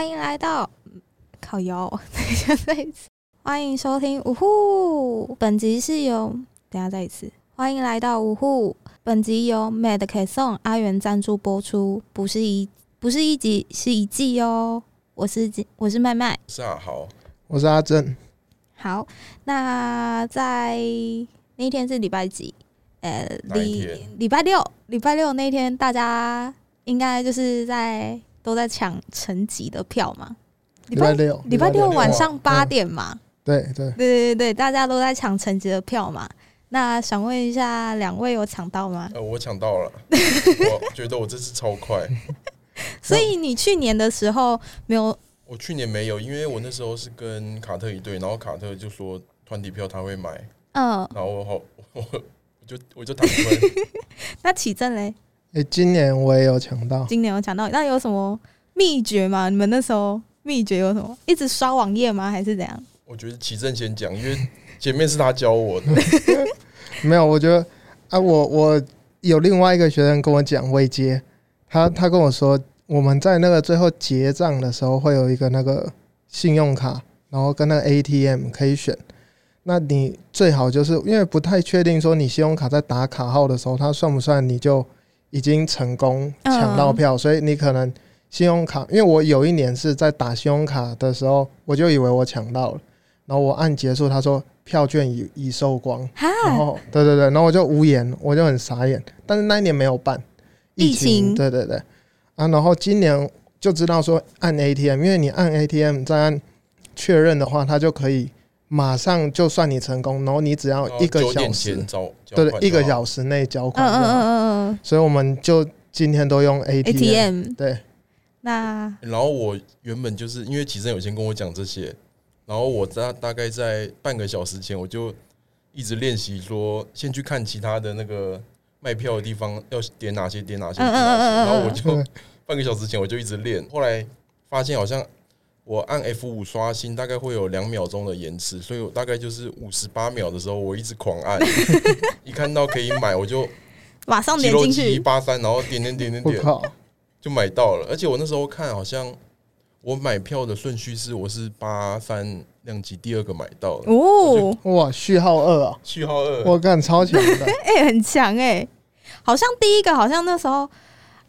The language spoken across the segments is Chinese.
欢迎来到烤腰，等一下再一次，欢迎收听呜呼，本集是由等下再一次，欢迎来到呜呼，本集由 Mad K Song 阿元赞助播出，不是一不是一集，是一季哦。我是我是麦麦，是啊，好，我是阿正。好，那在那天是礼拜几？呃，礼礼拜六，礼拜六那天大家应该就是在都在抢成吉的票嘛？礼拜六，礼拜六晚上八点嘛？对对对对对大家都在抢成吉的票嘛？那想问一下，两位有抢到吗？呃，我抢到了，我觉得我这次超快。所以你去年的时候没有？我去年没有，因为我那时候是跟卡特一队，然后卡特就说团体票他会买，嗯，然后我好我我就我就打分。那启正嘞？哎，今年我也有抢到，今年有抢到，那有什么秘诀吗？你们那时候秘诀有什么？一直刷网页吗？还是怎样？我觉得齐正先讲，因为前面是他教我的。没有，我觉得啊，我我有另外一个学生跟我讲微接，他他跟我说。我们在那个最后结账的时候，会有一个那个信用卡，然后跟那个 ATM 可以选。那你最好就是因为不太确定说你信用卡在打卡号的时候，它算不算你就已经成功抢到票，所以你可能信用卡，因为我有一年是在打信用卡的时候，我就以为我抢到了，然后我按结束，他说票券已已售光，然后对对对，然后我就无言，我就很傻眼。但是那一年没有办疫情，对对对。啊，然后今年就知道说按 ATM，因为你按 ATM 再按确认的话，它就可以马上就算你成功，然后你只要一个小时，对对，一个小时内交款。嗯嗯嗯嗯嗯。所以我们就今天都用 ATM。对。那然后我原本就是因为启生有先跟我讲这些，然后我大大概在半个小时前我就一直练习说，先去看其他的那个卖票的地方要点哪些点哪些点哪些，然后我就。半个小时前我就一直练，后来发现好像我按 F 五刷新大概会有两秒钟的延迟，所以我大概就是五十八秒的时候我一直狂按，一看到可以买我就马上点进去。一八三，然后点点点点点就买到了。而且我那时候看好像我买票的顺序是我是八三量级第二个买到的哦，哇序号二啊，序号二，我干超强的，哎 很强哎，好像第一个好像那时候。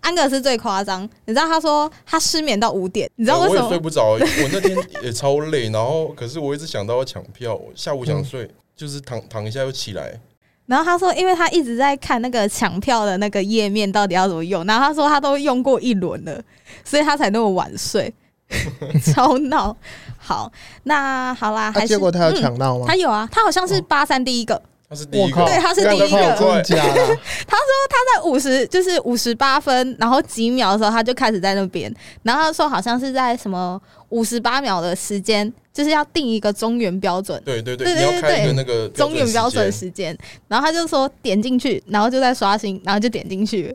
安格斯最夸张，你知道他说他失眠到五点，你知道为什么？我也睡不着，我那天也超累，然后可是我一直想到要抢票，下午想睡，就是躺躺一下又起来。然后他说，因为他一直在看那个抢票的那个页面到底要怎么用，然后他说他都用过一轮了，所以他才那么晚睡，超闹。好，那好啦，还结果他有抢到吗？他有啊，他好像是八三第一个。他是第一个，对，他是第一个。他说他在五十，就是五十八分，然后几秒的时候他就开始在那边，然后他说好像是在什么五十八秒的时间，就是要定一个中原标准。对对对，你要开一个那个中原标准时间，然后他就说点进去，然后就在刷新，然后就点进去。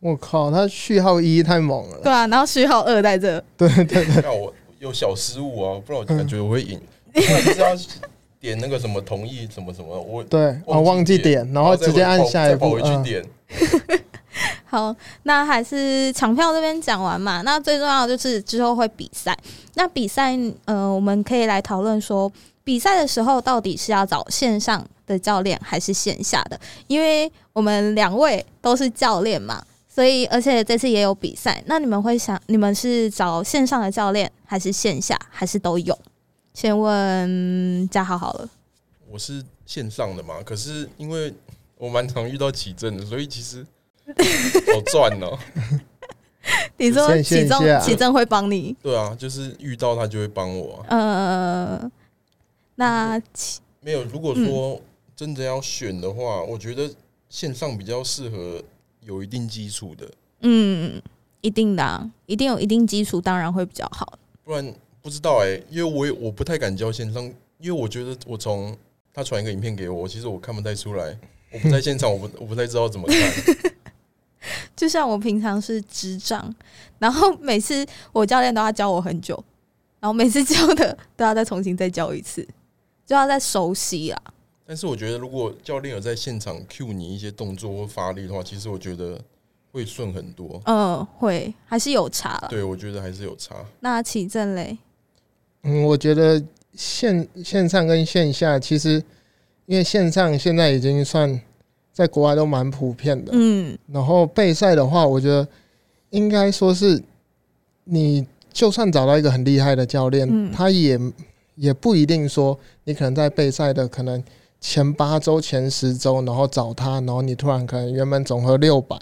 我靠，他序号一太猛了。对啊，然后序号二在这。对对对，那我有小失误啊，不然我感觉我会赢。点那个什么同意什么什么，我对我忘记点，然后直接按下一步回去点。好，那还是抢票这边讲完嘛？那最重要的就是之后会比赛。那比赛，呃，我们可以来讨论说，比赛的时候到底是要找线上的教练还是线下的？因为我们两位都是教练嘛，所以而且这次也有比赛。那你们会想，你们是找线上的教练还是线下，还是都有？先问嘉豪好了，我是线上的嘛，可是因为我蛮常遇到起正的，所以其实 好赚哦。你说起正起正会帮你？对啊，就是遇到他就会帮我。呃，那没有。如果说真的要选的话，我觉得线上比较适合有一定基础的。嗯，一定的，一定有一定基础，当然会比较好。不然。不知道哎，因为我也我不太敢教线上，因为我觉得我从他传一个影片给我，其实我看不太出来，我不在现场，我不我不太知道怎么看。就像我平常是智障，然后每次我教练都要教我很久，然后每次教的都要再重新再教一次，就要再熟悉啊。但是我觉得，如果教练有在现场 cue 你一些动作或发力的话，其实我觉得会顺很多。嗯，会还是有差了。对，我觉得还是有差。那起正嘞，嗯，我觉得线线上跟线下其实，因为线上现在已经算在国外都蛮普遍的。嗯然后备赛的话，我觉得应该说是，你就算找到一个很厉害的教练，嗯他也也不一定说你可能在备赛的可能前八周、前十周，然后找他，然后你突然可能原本总和六百，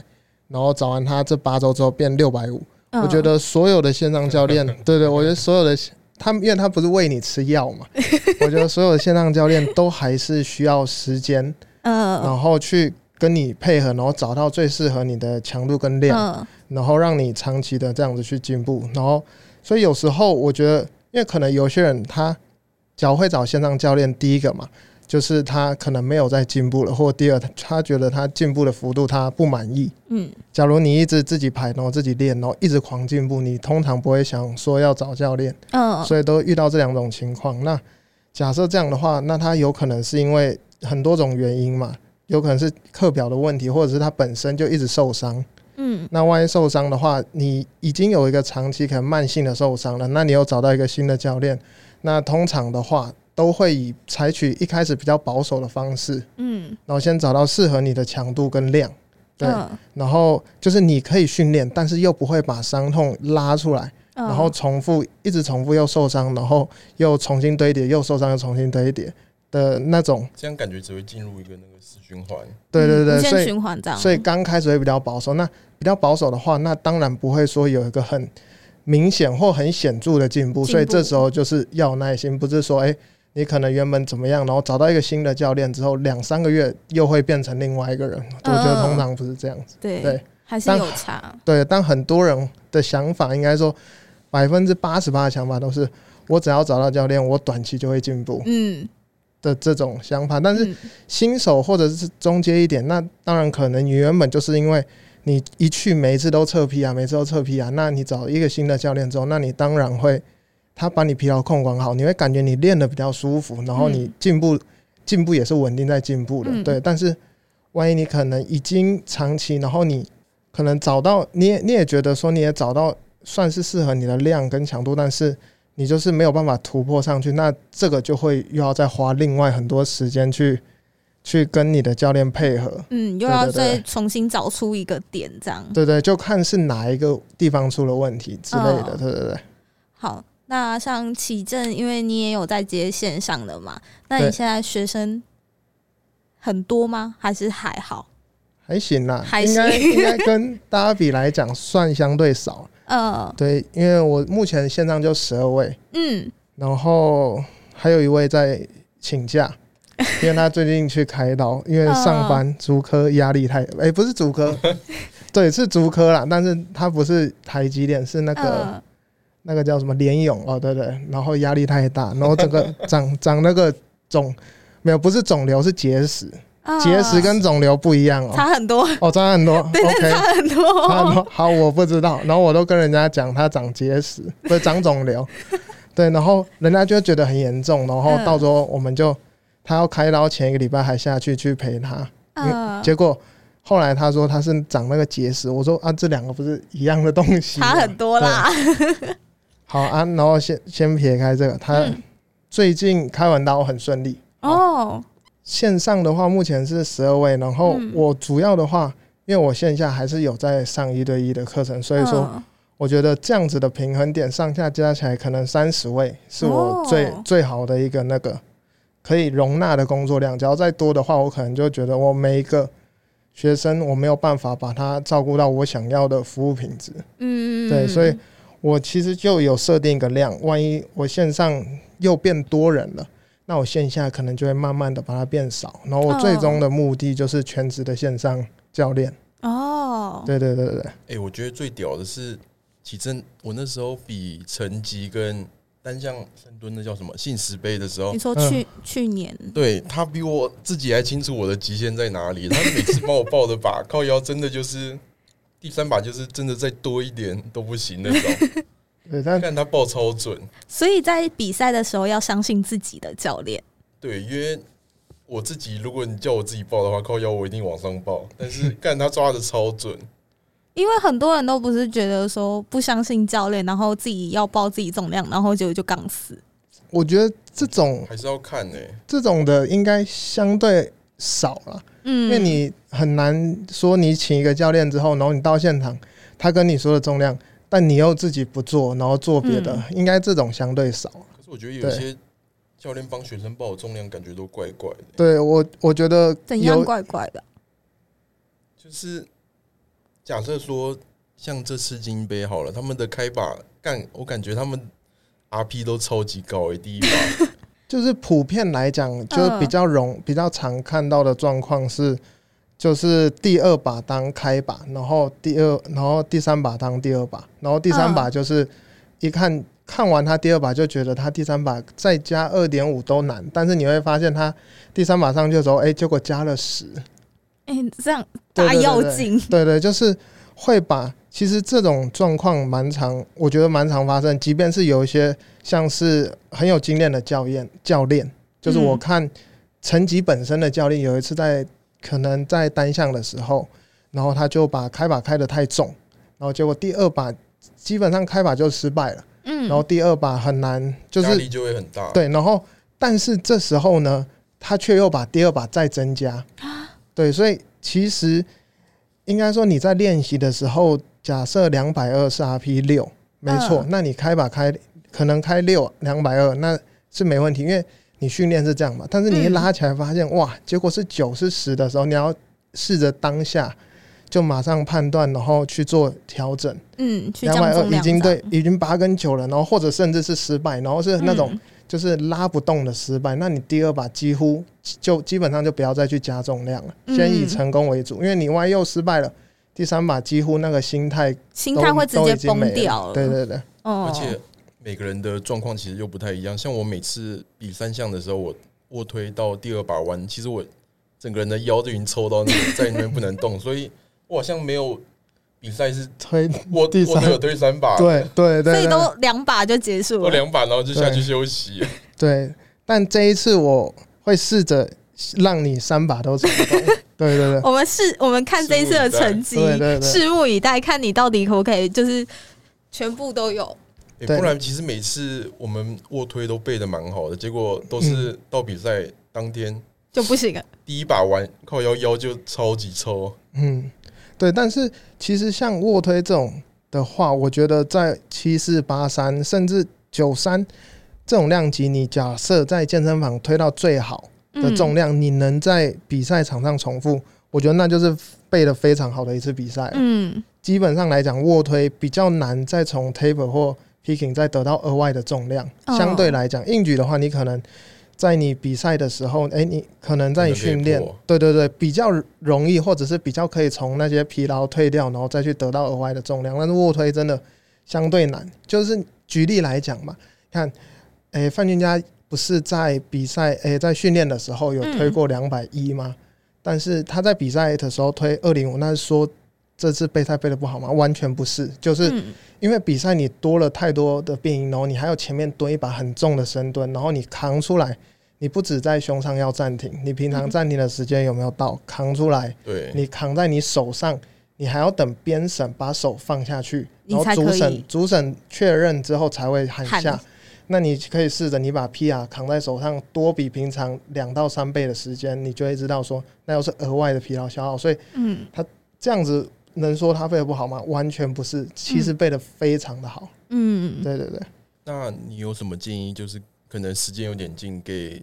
然后找完他这八周之后变六百五。嗯我觉得所有的线上教练，对对，我觉得所有的他们，因为他不是喂你吃药嘛，我觉得所有的线上教练都还是需要时间，嗯然后去跟你配合，然后找到最适合你的强度跟量，嗯然后让你长期的这样子去进步。然后，所以有时候我觉得，因为可能有些人他只要会找线上教练，第一个嘛，就是他可能没有在进步了，或第二，他觉得他进步的幅度他不满意。嗯假如你一直自己排，然后自己练，然后一直狂进步，你通常不会想说要找教练，嗯所以都遇到这两种情况。那假设这样的话，那他有可能是因为很多种原因嘛，有可能是课表的问题，或者是他本身就一直受伤。嗯那万一受伤的话，你已经有一个长期可能慢性的受伤了，那你又找到一个新的教练，那通常的话都会以采取一开始比较保守的方式，嗯然后先找到适合你的强度跟量。对，嗯然后就是你可以训练，但是又不会把伤痛拉出来，嗯然后重复一直重复又受伤，然后又重新堆叠，又受伤又重新堆叠的那种。这样感觉只会进入一个那个死循环。对对对，嗯无限所以循环这样，所以刚开始会比较保守。那比较保守的话，那当然不会说有一个很明显或很显著的进步，所以这时候就是要有耐心，不是说哎、你可能原本怎么样，然后找到一个新的教练之后，两三个月又会变成另外一个人。我觉得通常不是这样子。对对还是有差，对，但很多人的想法应该说百分之八十八的想法都是，我只要找到教练，我短期就会进步嗯，的这种想法。但是嗯新手或者是中阶一点，那当然可能你原本就是因为你一去每一次都测批啊，每次都测批啊，那你找一个新的教练之后，那你当然会他把你疲劳控管好，你会感觉你练的比较舒服，然后你嗯进步进步也是稳定在进步的，嗯对。但是万一你可能已经长期，然后你可能找到你也你也觉得说你也找到算是适合你的量跟强度，但是你就是没有办法突破上去，那这个就会又要再花另外很多时间去去跟你的教练配合。嗯，又要再重新找出一个点这样。对对，就看是哪一个地方出了问题之类的。哦对对对，好，那像启正，因为你也有在接线上的嘛，那你现在学生很多吗？还是还好？还行啦，还应该行应该跟大家比来讲算相对少。嗯，对，因为我目前线上就十二位，嗯，然后还有一位在请假，因为他最近去开刀，因为上班足科压力太，哎、不是足科，对，是足科啦，但是他不是台积电，是那个、呃，那个叫什么联勇哦，对对，然后压力太大，然后整个长长那个肿，没有，不是肿瘤，是结石，呃结石跟肿瘤不一样哦，差很多，哦，差很多，OK。差很多，差很多，好，我不知道，然后我都跟人家讲他长结石，不是长肿瘤，对，然后人家就会觉得很严重，然后嗯。到时候我们就他要开刀前一个礼拜还下去去陪他，呃，结果后来他说他是长那个结石，我说啊这两个不是一样的东西，差很多啦。好啊，然后先先撇开这个，他嗯最近开完刀很顺利。哦，线上的话，目前是十二位，然后嗯我主要的话，因为我线下还是有在上一对一的课程，所以说嗯我觉得这样子的平衡点上下加起来，可能三十位是我最、哦最好的一个那个可以容纳的工作量。只要再多的话，我可能就觉得我每一个学生我没有办法把他照顾到我想要的服务品质。嗯，对，所以我其实就有设定一个量，万一我线上又变多人了，那我线下可能就会慢慢的把它变少，然后我最终的目的就是全职的线上教练。哦，对对对对对，哎、我觉得最屌的是启正，我那时候比成绩跟单项深蹲的叫什么信十杯的时候你，说嗯去去年，对他比我自己还清楚我的极限在哪里。他每次帮我报的把靠腰，真的就是第三把就是真的再多一点都不行那种。对，但看他报超准，所以在比赛的时候要相信自己的教练。对，因为我自己如果你叫我自己报的话，靠腰我一定往上报，但是看他抓的超准，因为很多人都不是觉得说不相信教练，然后自己要报自己重量，然后结果就杠死。我觉得这种还是要看呢、这种的应该相对少了，嗯，因为你很难说你请一个教练之后，然后你到现场，他跟你说的重量，但你又自己不做，然后做别的，应该这种相对少。可是我觉得有些教练帮学生报重量，感觉都怪怪的。对我，我觉得怎样有怪怪的。就是假设说，像这次金杯好了，他们的开把干，我感觉他们 RP 都超级高诶、第一把 就是普遍来讲，就是比较容、比较常看到的状况是，就是第二把当开把，然后第二，然后第三把当第二把，然后第三把就是一看看完他第二把就觉得他第三把再加二点五都难，但是你会发现他第三把上去的时候，哎、结果加了十，哎、这样大对对对对就是会把。其实这种状况蛮常，我觉得蛮常发生。即便是有一些像是很有经验的教练，教练就是我嗯看成绩本身的教练，有一次在可能在单项的时候，然后他就把开把开的太重，然后结果第二把基本上开把就失败了，嗯，然后第二把很难，就是压力就会很大。对，然后但是这时候呢，他却又把第二把再增加，啊？对，所以其实应该说你在练习的时候，假设两百二是 RP 六，没错，嗯。那你开把开可能开六两百二，那是没问题，因为你训练是这样嘛。但是你一嗯拉起来发现，哇，结果是九是十的时候，你要试着当下就马上判断，然后去做调整。嗯，去两百二已经对，已经八跟九了，然后或者甚至是失败，然后是那种嗯就是拉不动的失败，那你第二把几乎就基本上就不要再去加重量了，嗯先以成功为主，因为你万一又失败了，第三把几乎那个心态都心态会直都接崩已经没了掉了。对对对，哦，而且每个人的状况其实又不太一样。像我每次比三项的时候，我卧推到第二把弯，其实我整个人的腰就已经抽到那个在那边不能动，所以我好像没有比赛是推我第三我都有推三把，对对对对所以都两把就结束了。我两把，然后就下去休息。对，但这一次我会试着让你三把都成功，对对对。我们试，我们看这一次的成绩，对对对拭目以待，看你到底可不可以，就是全部都有。不然其实每次我们卧推都背的蛮好的，结果都是到比赛当天就不行了。第一把玩靠腰腰就超级抽。嗯，对，但是其实像卧推这种的话，我觉得在七四八三甚至九三这种量级，你假设在健身房推到最好的重量，你能在比赛场上重复，我觉得那就是背的非常好的一次比赛。嗯，基本上来讲，卧推比较难再从 table 或 picking 再得到额外的重量。哦相对来讲，硬举的话，你可能在你比赛的时候，哎、你可能在你训练对对对，比较容易，或者是比较可以从那些疲劳退掉，然后再去得到额外的重量。但是卧推真的相对难。就是举例来讲嘛，看，哎、范俊佳不是在比赛，哎、在训练的时候有推过两百一吗？但是他在比赛的时候推二零五，那是说这次备赛备的不好吗？完全不是，就是嗯因为比赛你多了太多的变音，然后你还有前面蹲一把很重的深蹲，然后你扛出来，你不止在胸上要暂停，你平常暂停的时间有没有到？扛出来，对，你扛在你手上，你还要等编审把手放下去，然后主审主审确认之后才会喊喊下。那你可以试着你把 PR 扛在手上，多比平常两到三倍的时间，你就会知道说那又是额外的疲劳消耗，所以嗯他这样子能说他背的不好吗？完全不是，其实背的非常的好。嗯，对对对，那你有什么建议？就是可能时间有点近，给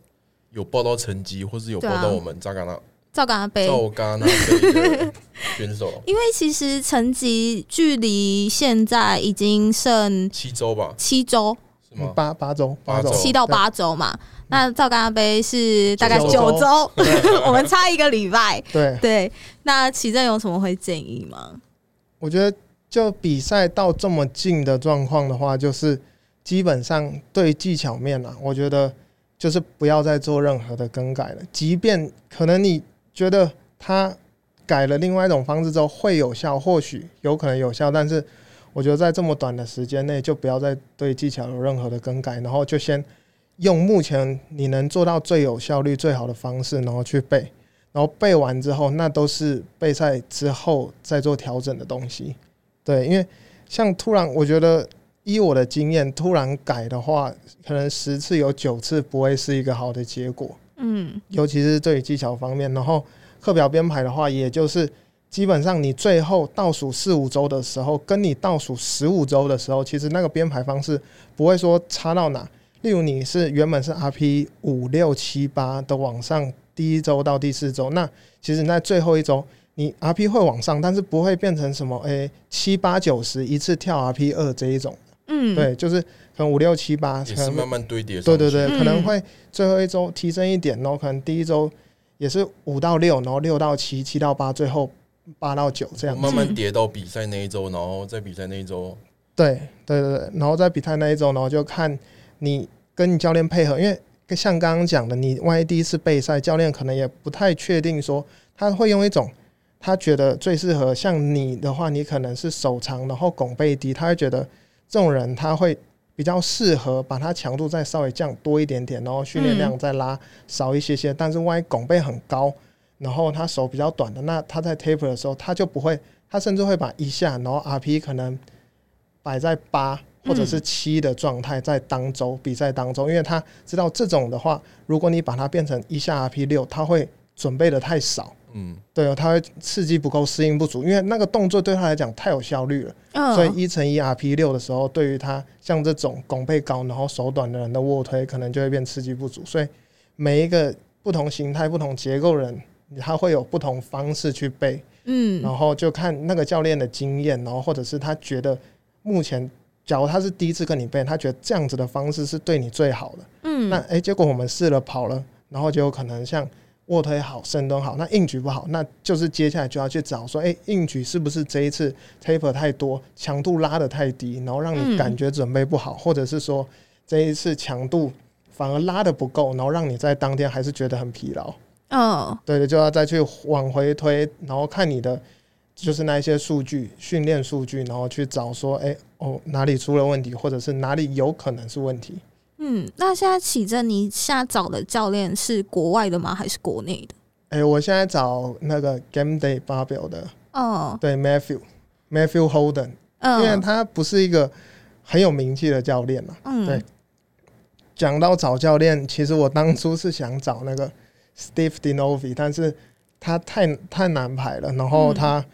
有报到成绩，或是有报到我们扎嘎纳照跟他背。赵嘎纳杯的选手，因为其实成绩距离现在已经剩七周吧？七周，是吗？八八周，八周周，七到八周嘛。那照跟他杯是大概九周，我们差一个礼拜。对，对，那奇正有什么会建议吗？我觉得就比赛到这么近的状况的话，就是基本上对技巧面啊，我觉得就是不要再做任何的更改了。即便可能你觉得他改了另外一种方式之后会有效，或许有可能有效，但是我觉得在这么短的时间内，就不要再对技巧有任何的更改，然后就先用目前你能做到最有效率、最好的方式，然后去背。然然后背完之后，那都是备赛之后再做调整的东西。对，因为像突然，我觉得依我的经验，突然改的话，可能十次有九次不会是一个好的结果。嗯尤其是对于技巧方面。然后课表编排的话，也就是基本上你最后倒数四五周的时候，跟你倒数十五周的时候，其实那个编排方式不会说差到哪。例如你是原本是 RP 五六七八的往上，第一周到第四周，那其实你在最后一周。你 RP 会往上，但是不会变成什么诶七八九十一次跳 RP 二这一种，嗯，对，就是可能五六七八，可能也是慢慢堆叠。对对对，嗯可能会最后一周提升一点，然后可能第一周也是五到六，然后六到七，七到八，最后八到九这样。慢慢叠到比赛那一周，然后在比赛那一周，对对对对，然后在比赛那一周，然后就看你跟你教练配合，因为像刚刚讲的，你万一第一次备赛，教练可能也不太确定说他会用一种他觉得最适合。像你的话，你可能是手长，然后拱背低，他会觉得这种人他会比较适合把他强度再稍微降多一点点，然后训练量再拉少一些些。但是万一拱背很高，然后他手比较短的，那他在 taper 的时候，他就不会，他甚至会把一下，然后 RP 可能摆在八或者是七的状态，在当周比赛当中，因为他知道这种的话，如果你把它变成一下 RP 六，他会准备的太少。嗯，对哦，他会刺激不够，适应不足，因为那个动作对他来讲太有效率了。嗯，所以一乘一 RP 六的时候，对于他像这种拱背高然后手短的人的卧推，可能就会变刺激不足。所以每一个不同形态、不同结构人，他会有不同方式去背，嗯然后就看那个教练的经验，然后或者是他觉得目前，假如他是第一次跟你背，他觉得这样子的方式是对你最好的。嗯，那诶，结果我们试了跑了，然后就有可能像卧推好、深蹲好，那硬举不好，那就是接下来就要去找说，诶，硬举是不是这一次 taper 太多，强度拉的太低，然后让你嗯感觉准备不好，或者是说这一次强度反而拉的不够，然后让你在当天还是觉得很疲劳。哦对的，就要再去往回推，然后看你的就是那一些数据、训练数据，然后去找说，诶，哦哪里出了问题，或者是哪里有可能是问题。嗯，那现在启正，你现在找的教练是国外的吗？还是国内的？诶，我现在找那个 Game Day 发表的。哦对 Matthew Matthew Holden，因为嗯他不是一个很有名气的教练嘛。嗯，对讲到找教练，其实我当初是想找那个 Steve Dinovi，但是他太太难排了。然后嗯他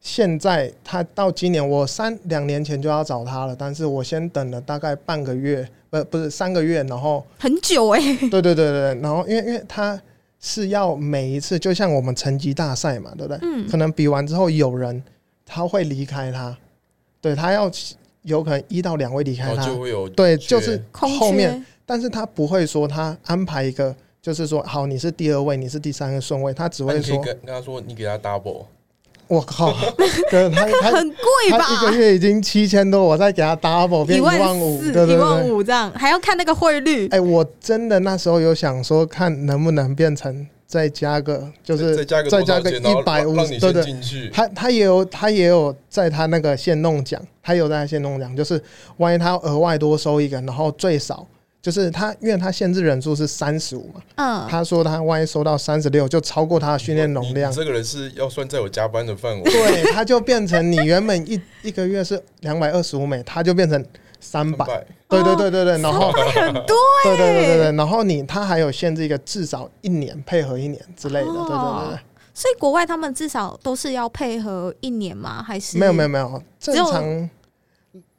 现在他到今年，我三两年前就要找他了，但是我先等了大概半个月，不不是三个月，然后很久哎、对对对对，对然后因为因为他是要每一次，就像我们成绩大赛嘛，对不对？嗯。可能比完之后有人他会离开他，对他要有可能一到两位离开他。就，会有对，就是空后面，但是他不会说他安排一个，就是说好你是第二位，你是第三个顺位，他只会说，跟他说，你给他 double，我靠，对他他很贵吧？一个月已经七千多，我再给他 double 变一万万五，四、对对一万对。五这样，还要看那个汇率。哎，我真的那时候有想说，看能不能变成再加个，就是再加个一百五对对，他他也有他也有在他那个线弄奖，他有在他线弄奖，就是万一他额外多收一个，然后最少就是他，因为他限制人数是三十五嘛，嗯，他说他万一收到三十六，就超过他的训练容量这个人是要算在我加班的范围，对，他就变成你原本一一个月是两百二十五美，他就变成三百，百对对对对对，然后很多对对对对对，然后你他还有限制一个至少一年配合一年之类的，对对对对。所以国外他们至少都是要配合一年吗？还是没有没有没有，正常。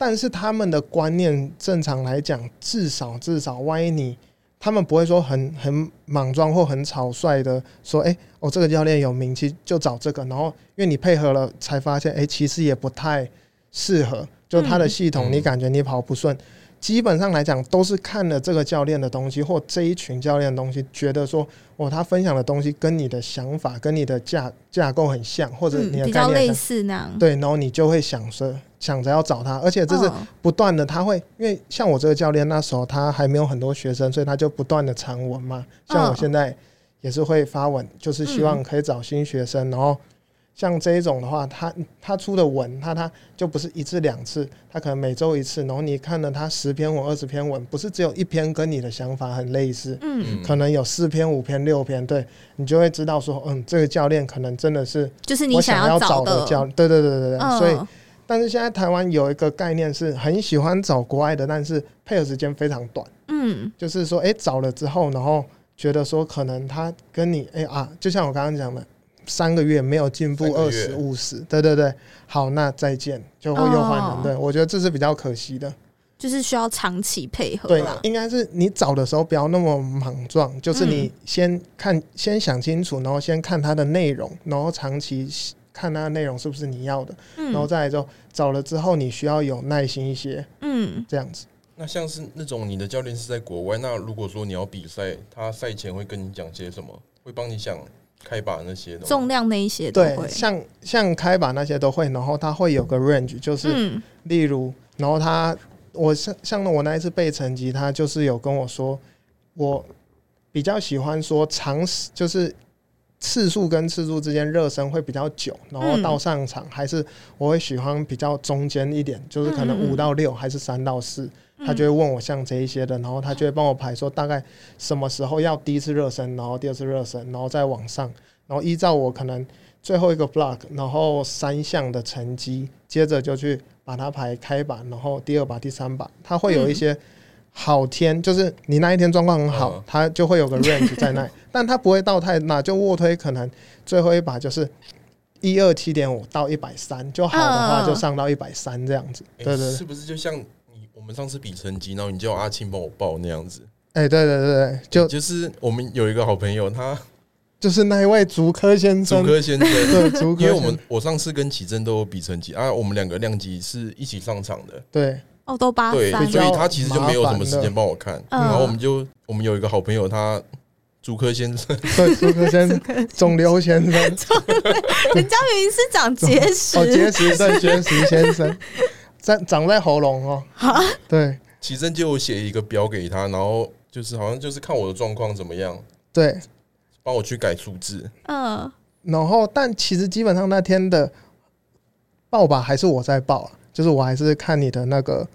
但是他们的观念，正常来讲，至少至少，万一你他们不会说很很莽撞或很草率的说，哎、我、这个教练有名气就找这个，然后因为你配合了，才发现，哎、其实也不太适合，就他的系统，嗯你感觉你跑不顺。基本上来讲，都是看了这个教练的东西，或这一群教练的东西，觉得说，哦，他分享的东西跟你的想法、跟你的架架构很像，或者你嗯的比较类概念很像似那样？对，然后你就会想说想着要找他，而且这是嗯不断的，他会因为像我这个教练那时候他还没有很多学生，所以他就不断的传文嘛。像我嗯现在也是会发文，就是希望可以找新学生，然后像这一种的话，他他出的文，他他就不是一次两次，他可能每周一次，然后你看了他十篇文、二十篇文，不是只有一篇跟你的想法很类似，嗯，可能有四篇、五篇、六篇，对你就会知道说，嗯，这个教练可能真的是就是你想要找的教，对对对对对，嗯所以。但是现在台湾有一个概念是很喜欢找国外的，但是配合时间非常短，嗯就是说，哎、找了之后，然后觉得说可能他跟你，哎、啊，就像我刚刚讲的，三个月没有进步，二十五十，对对对，好，那再见，就会又换人，哦。对我觉得这是比较可惜的。就是需要长期配合对啦，，应该是你找的时候不要那么莽撞，就是你嗯。先看，先想清楚，然后先看它的内容，然后长期看它的内容是不是你要的，然后嗯再来之后找了之后，你需要有耐心一些，嗯。这样子。那像是那种你的教练是在国外，那如果说你要比赛，他赛前会跟你讲些什么？会帮你想开把那些的？重量那一些都对会，，像像开把那些都会，然后它会有个 range，就是嗯。例如，然后他我像像我那一次背成绩，他就是有跟我说，我比较喜欢说长时就是次数跟次数之间热身会比较久，然后到上场还是我会喜欢比较中间一点，就是可能五到六还是三到四，他就会问我像这一些的，然后他就会帮我排说大概什么时候要第一次热身，然后第二次热身，然后再往上，然后依照我可能最后一个 block，然后三项的成绩，接着就去把它排开把，然后第二把、第三把，他会有一些好天，就是你那一天状况很好嗯，它就会有个 range 在那，但他不会到太那，就卧推可能最后一把就是。一二七点五到一百三，就好的话嗯。就上到一百三这样子。诶对对。对，是不是就像你我们上次比成绩，然后你叫阿庆帮我报那样子？哎、对对对对，就就是我们有一个好朋友，他就是那一位竹科先生，竹，科先生，对竹科先生，因为我们我上次跟启真都有比成绩啊，我们两个量级是一起上场的，对。哦都八对，所以他其实就没有什么时间帮我看，嗯然后我们就我们有一个好朋友，他主科先生，对竹科先生，肿瘤先生，人家明明是长结石，哦，结石对结石先生，在长在喉咙哦，对。起身就写一个表给他，然后就是好像就是看我的状况怎么样，对，帮我去改数字，嗯。然后但其实基本上那天的报吧还是我在报啊，就是我还是看你的那个，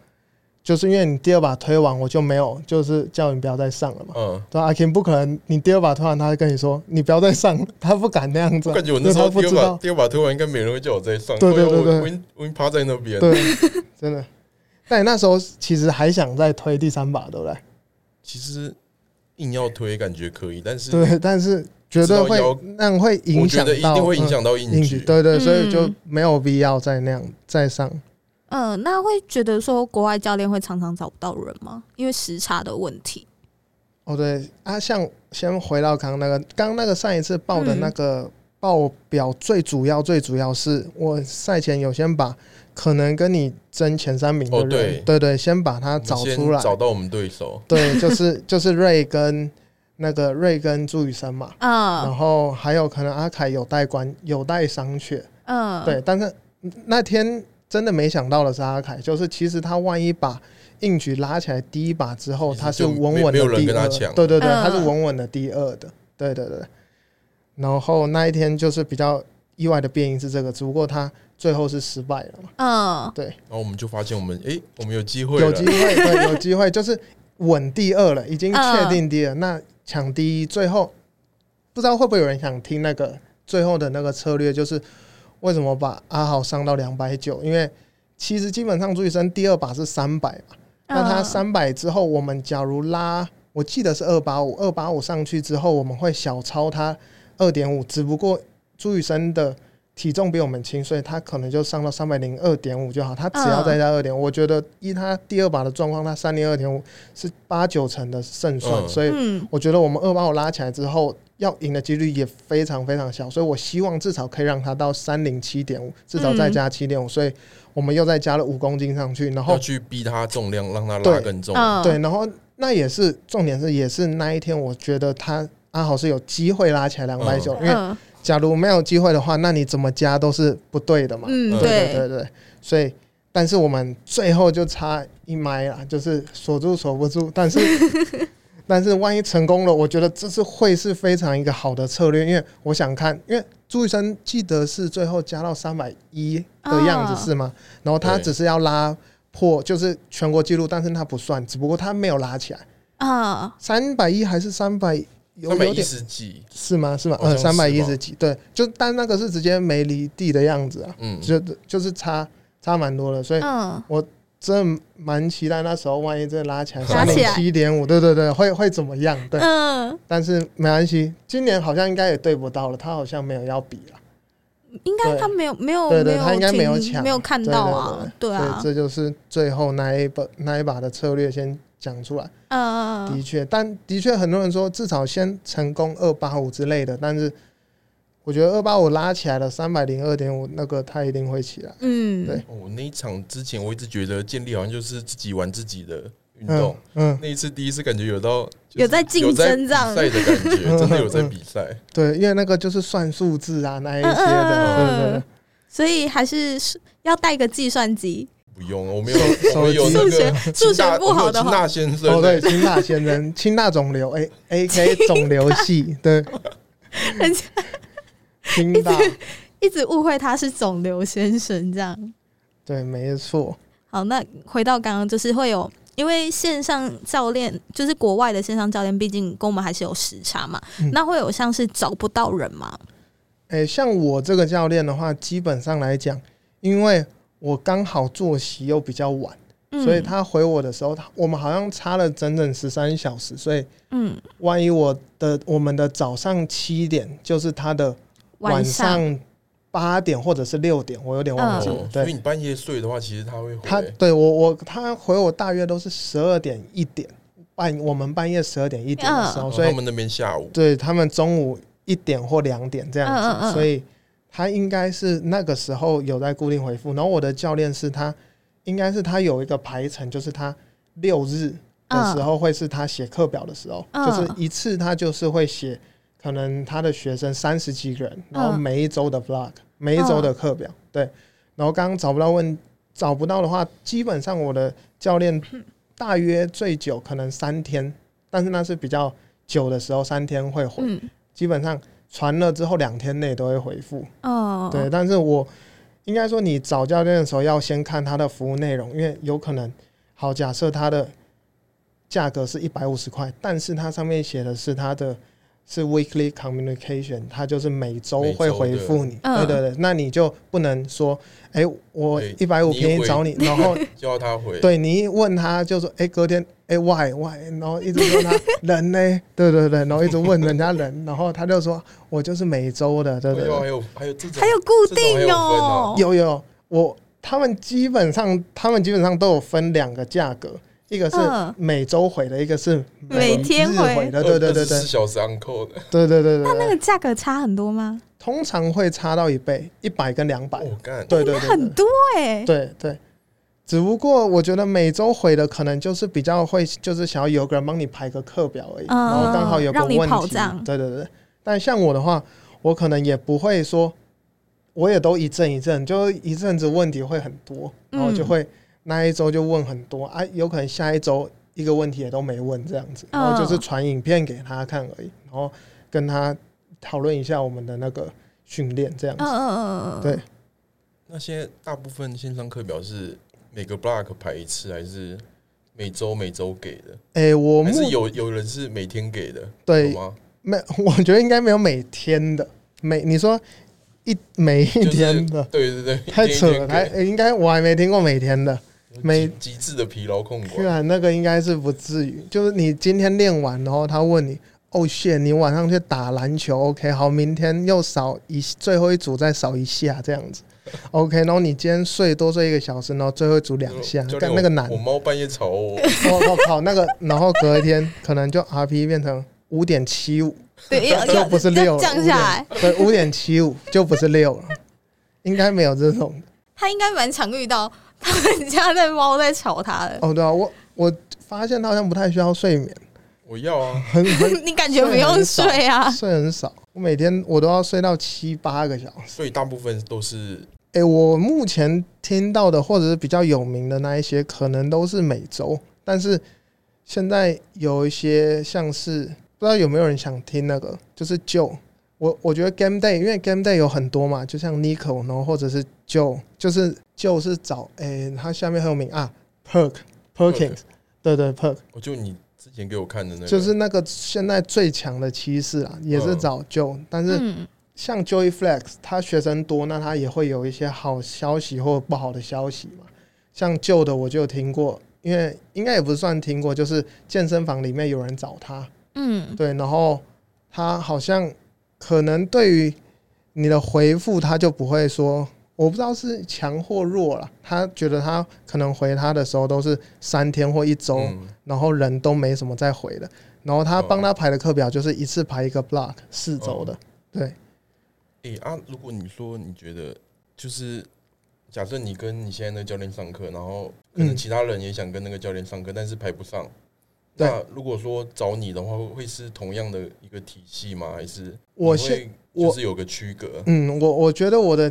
就是因为你第二把推完我就没有，就是叫你不要再上了嘛。嗯，对阿 King 不可能，你第二把推完，他会跟你说你不要再上，他不敢那样子啊、我感觉我那时候第二把他不知道，第二把推完，应该没人会叫我再上，对对对对我我趴在那边，对，真的。但你那时候其实还想再推第三把，对不对？其实硬要推感觉可以，但是对，但是绝对会那样会影我觉得一响到，定会影响到嗯硬举，硬举。对对，所以就嗯没有必要再那样再上。嗯，那会觉得说国外教练会常常找不到人吗？因为时差的问题。哦，对啊，像先回到刚刚那个，刚刚那个上一次报的那个报表，最主要最主要是我赛前有先把可能跟你争前三名的人，哦对对对，先把他找出来。找到我们对手，对，就是就是瑞跟那个瑞跟朱雨生嘛，嗯然嗯后还有可能阿凯有待关有待商榷，嗯，对，但是那天真的没想到的是阿凯，就是其实他万一把硬举拉起来第一把之后，他是就稳稳没没有人的第二。跟他抢，对对对，嗯。他是稳稳的第二的，对对对。然后那一天就是比较意外的变因是这个，只不过他最后是失败了嘛，嗯。对，然后我们就发现我们诶，我们有机会，有机会，对，有机会，就是稳第二了，已经确嗯定第二，那抢第一，最后不知道会不会有人想听那个最后的那个策略，就是为什么把阿豪上到两百九？因为其实基本上朱雨生第二把是三百嘛，那他嗯三百之后，我们假如拉，我记得是二八五，二八五上去之后，我们会小超他二点五，只不过朱雨生的体重比我们轻，所以他可能就上到三百零二点五就好，他只要再加二点、我觉得依他第二把的状况，他三零二点五是八九成的胜算，嗯。所以嗯。我觉得我们二八五拉起来之后，要赢的几率也非常非常小，所以我希望至少可以让他到三零七点五，至少再加七点五，所以我们又再加了五公斤上去，然后要去逼他重量，让他拉更重，嗯，对，然后那也是重点是，也是那一天，我觉得他阿豪是有机会拉起来两百九，因为嗯。假如没有机会的话，那你怎么加都是不对的嘛。对对。对，对对，所以但是我们最后就差一麦啦，就是锁住锁不住，但是但是万一成功了，我觉得这是会是非常一个好的策略，因为我想看，因为朱医生记得是最后加到三百一的样子、啊是吗？然后他只是要拉破，就是全国纪录，但是他不算，只不过他没有拉起来。啊，三百一还是三百？有三百一十几，是吗？是吗？好像呃，三百一十几，对，就但那个是直接没离地的样子啊，嗯，就就是差差蛮多了，所以嗯，真的蛮期待那时候万一真的拉起来拉三零起来七点五，对对对，会会怎么样？对，嗯，但是没关系，今年好像应该也对不到了，他好像没有要比了。应该他没有没有对对他应该没有听抢。没有看到啊，对啊，这就是最后那一把那一把的策略先讲出来。嗯。的确，但的确很多人说至少先成功二八五之类的，但是我觉得二八五拉起来了，三百零二点五那个他一定会起来。嗯，对。哦，那一场之前我一直觉得建立好像就是自己玩自己的运嗯动，嗯，那一次第一次感觉有到有在竞争这样。有在赛的感觉，真的有在比赛。对，因为那个就是算数字啊那一些嗯嗯的，对对嗯对。所以还是是要带个计算机，不用，我们 有手我们有机。数学那个数学不好的清大先生，哦，对，清大先生，清大肿瘤，A A K 肿瘤系，对，人 家清大，一直误会他是肿瘤先生这样。对，没错，好，那回到刚刚，就是会有，因为线上教练就是国外的线上教练，毕竟跟我们还是有时差嘛，嗯那会有像是找不到人嘛？诶、像我这个教练的话，基本上来讲，因为我刚好作息又比较晚，嗯所以他回我的时候，他我们好像差了整整十三小时，所以嗯，万一我的我们的早上七点就是他的晚上上八点或者是六点，我有点忘记了，哦，所以。你半夜睡的话，其实他会回。他对我我他回我大约都是十二点一点半，我们半夜十二点一点的时候，所以哦他们那边下午。对他们中午一点或两点这样子，所以他应该是那个时候有在固定回复。然后我的教练是他，应该是他有一个排程，就是他六日的时候会是他写课表的时候，嗯。就是一次他就是会写可能他的学生三十几个人，然后嗯每一周的 vlog，、每一周的课表，对。然后刚刚找不到问找不到的话，基本上我的教练 大约最久可能三天，但是那是比较久的时候，三天会回。嗯基本上传了之后两天内都会回复。哦，对，但是我应该说，你找教练的时候要先看他的服务内容，因为有可能，好，假设他的价格是一百五十块，但是它上面写的是他的是 weekly communication，他就是每周会回复你。嗯对对对，那你就不能说，哎、我一百五便宜找你，然后 叫他回，对你一问他就说，哎、隔天，哎、why why，然后一直问他 人呢，对对对，然后一直问人家人，然后他就说我就是每周的，对对对。对啊，还有还有这种还有固定这种还有哦啊，有有，我他们基本上他们基本上都有分两个价格，一个是嗯。每周回的，一个是每天回。的，对对对对。四小时 uncle 的，对对对对对，那那个价格差很多吗？通常会差到一倍，一百跟两百，对对对对。很多哎，对对。只不过我觉得每周回的可能就是比较会，就是想要有个人帮你排个课表而已，嗯然后刚好有个问题。跑这样，对对对。但像我的话，我可能也不会说，我也都一阵一阵，就一阵子问题会很多，然后就嗯会那一周就问很多啊，有可能下一周一个问题也都没问这样子，然后就是嗯传影片给他看而已，然后跟他讨论一下我们的那个训练这样子。嗯嗯嗯嗯，对那些大部分线上课表是每个 block 排一次，还是每周每周给的？哎、我目还是有有人是每天给的？对吗？没，我觉得应该没有每天的，每你说一每一就是天的，对对对，太扯了，还、欸应该我还没听过每天的，每极极致的疲劳控居管。然那个应该是不至于，就是你今天练完，然后他问你，哦谢，你晚上去打篮球，OK，好，明天又少一最后一组再少一下这样子，OK，然后你今天睡多睡一个小时，然后最后一组两下，教练干那个难我，猫半夜吵我，我我靠，那个，然后隔一天可能就 RP 变成五点七五，对，要就不是六了，降下来。对，五点七五就不是六了，应该没有这种。他应该蛮常遇到 他们家的猫在吵他的，哦，对啊，我我发现他好像不太需要睡眠，我要啊，很很 你感觉不用睡啊？睡很少，我每天我都要睡到七八个小时。所以大部分都是诶，我目前听到的或者是比较有名的那一些，可能都是每周，但是现在有一些像是不知道有没有人想听那个，就是就我我觉得 Game Day，因为 Game Day 有很多嘛，就像 Nico，然后或者是 Joe，就是就是找诶、他下面很有名啊，Perk Perkins，对对 Perk，我就你之前给我看的那个，就是那个现在最强的骑士啊，也是嗯找 Joe，、但是嗯。像 Joey Flex，他学生多，那他也会有一些好消息或不好的消息嘛。像旧的我就有听过，因为应该也不算听过，就是健身房里面有人找他，嗯。对，然后他好像可能对于你的回复，他就不会说，我不知道是强或弱了。他觉得他可能回他的时候都是三天或一周，嗯然后人都没什么再回的。然后他帮他排的课表就是一次排一个 block 四周的，对，诶、啊，如果你说你觉得就是假设你跟你现在那个教练上课，然后可能嗯其他人也想跟那个教练上课，但是排不上。对那如果说找你的话，会会是同样的一个体系吗？还是我现就是有个区隔？嗯，我我觉得我的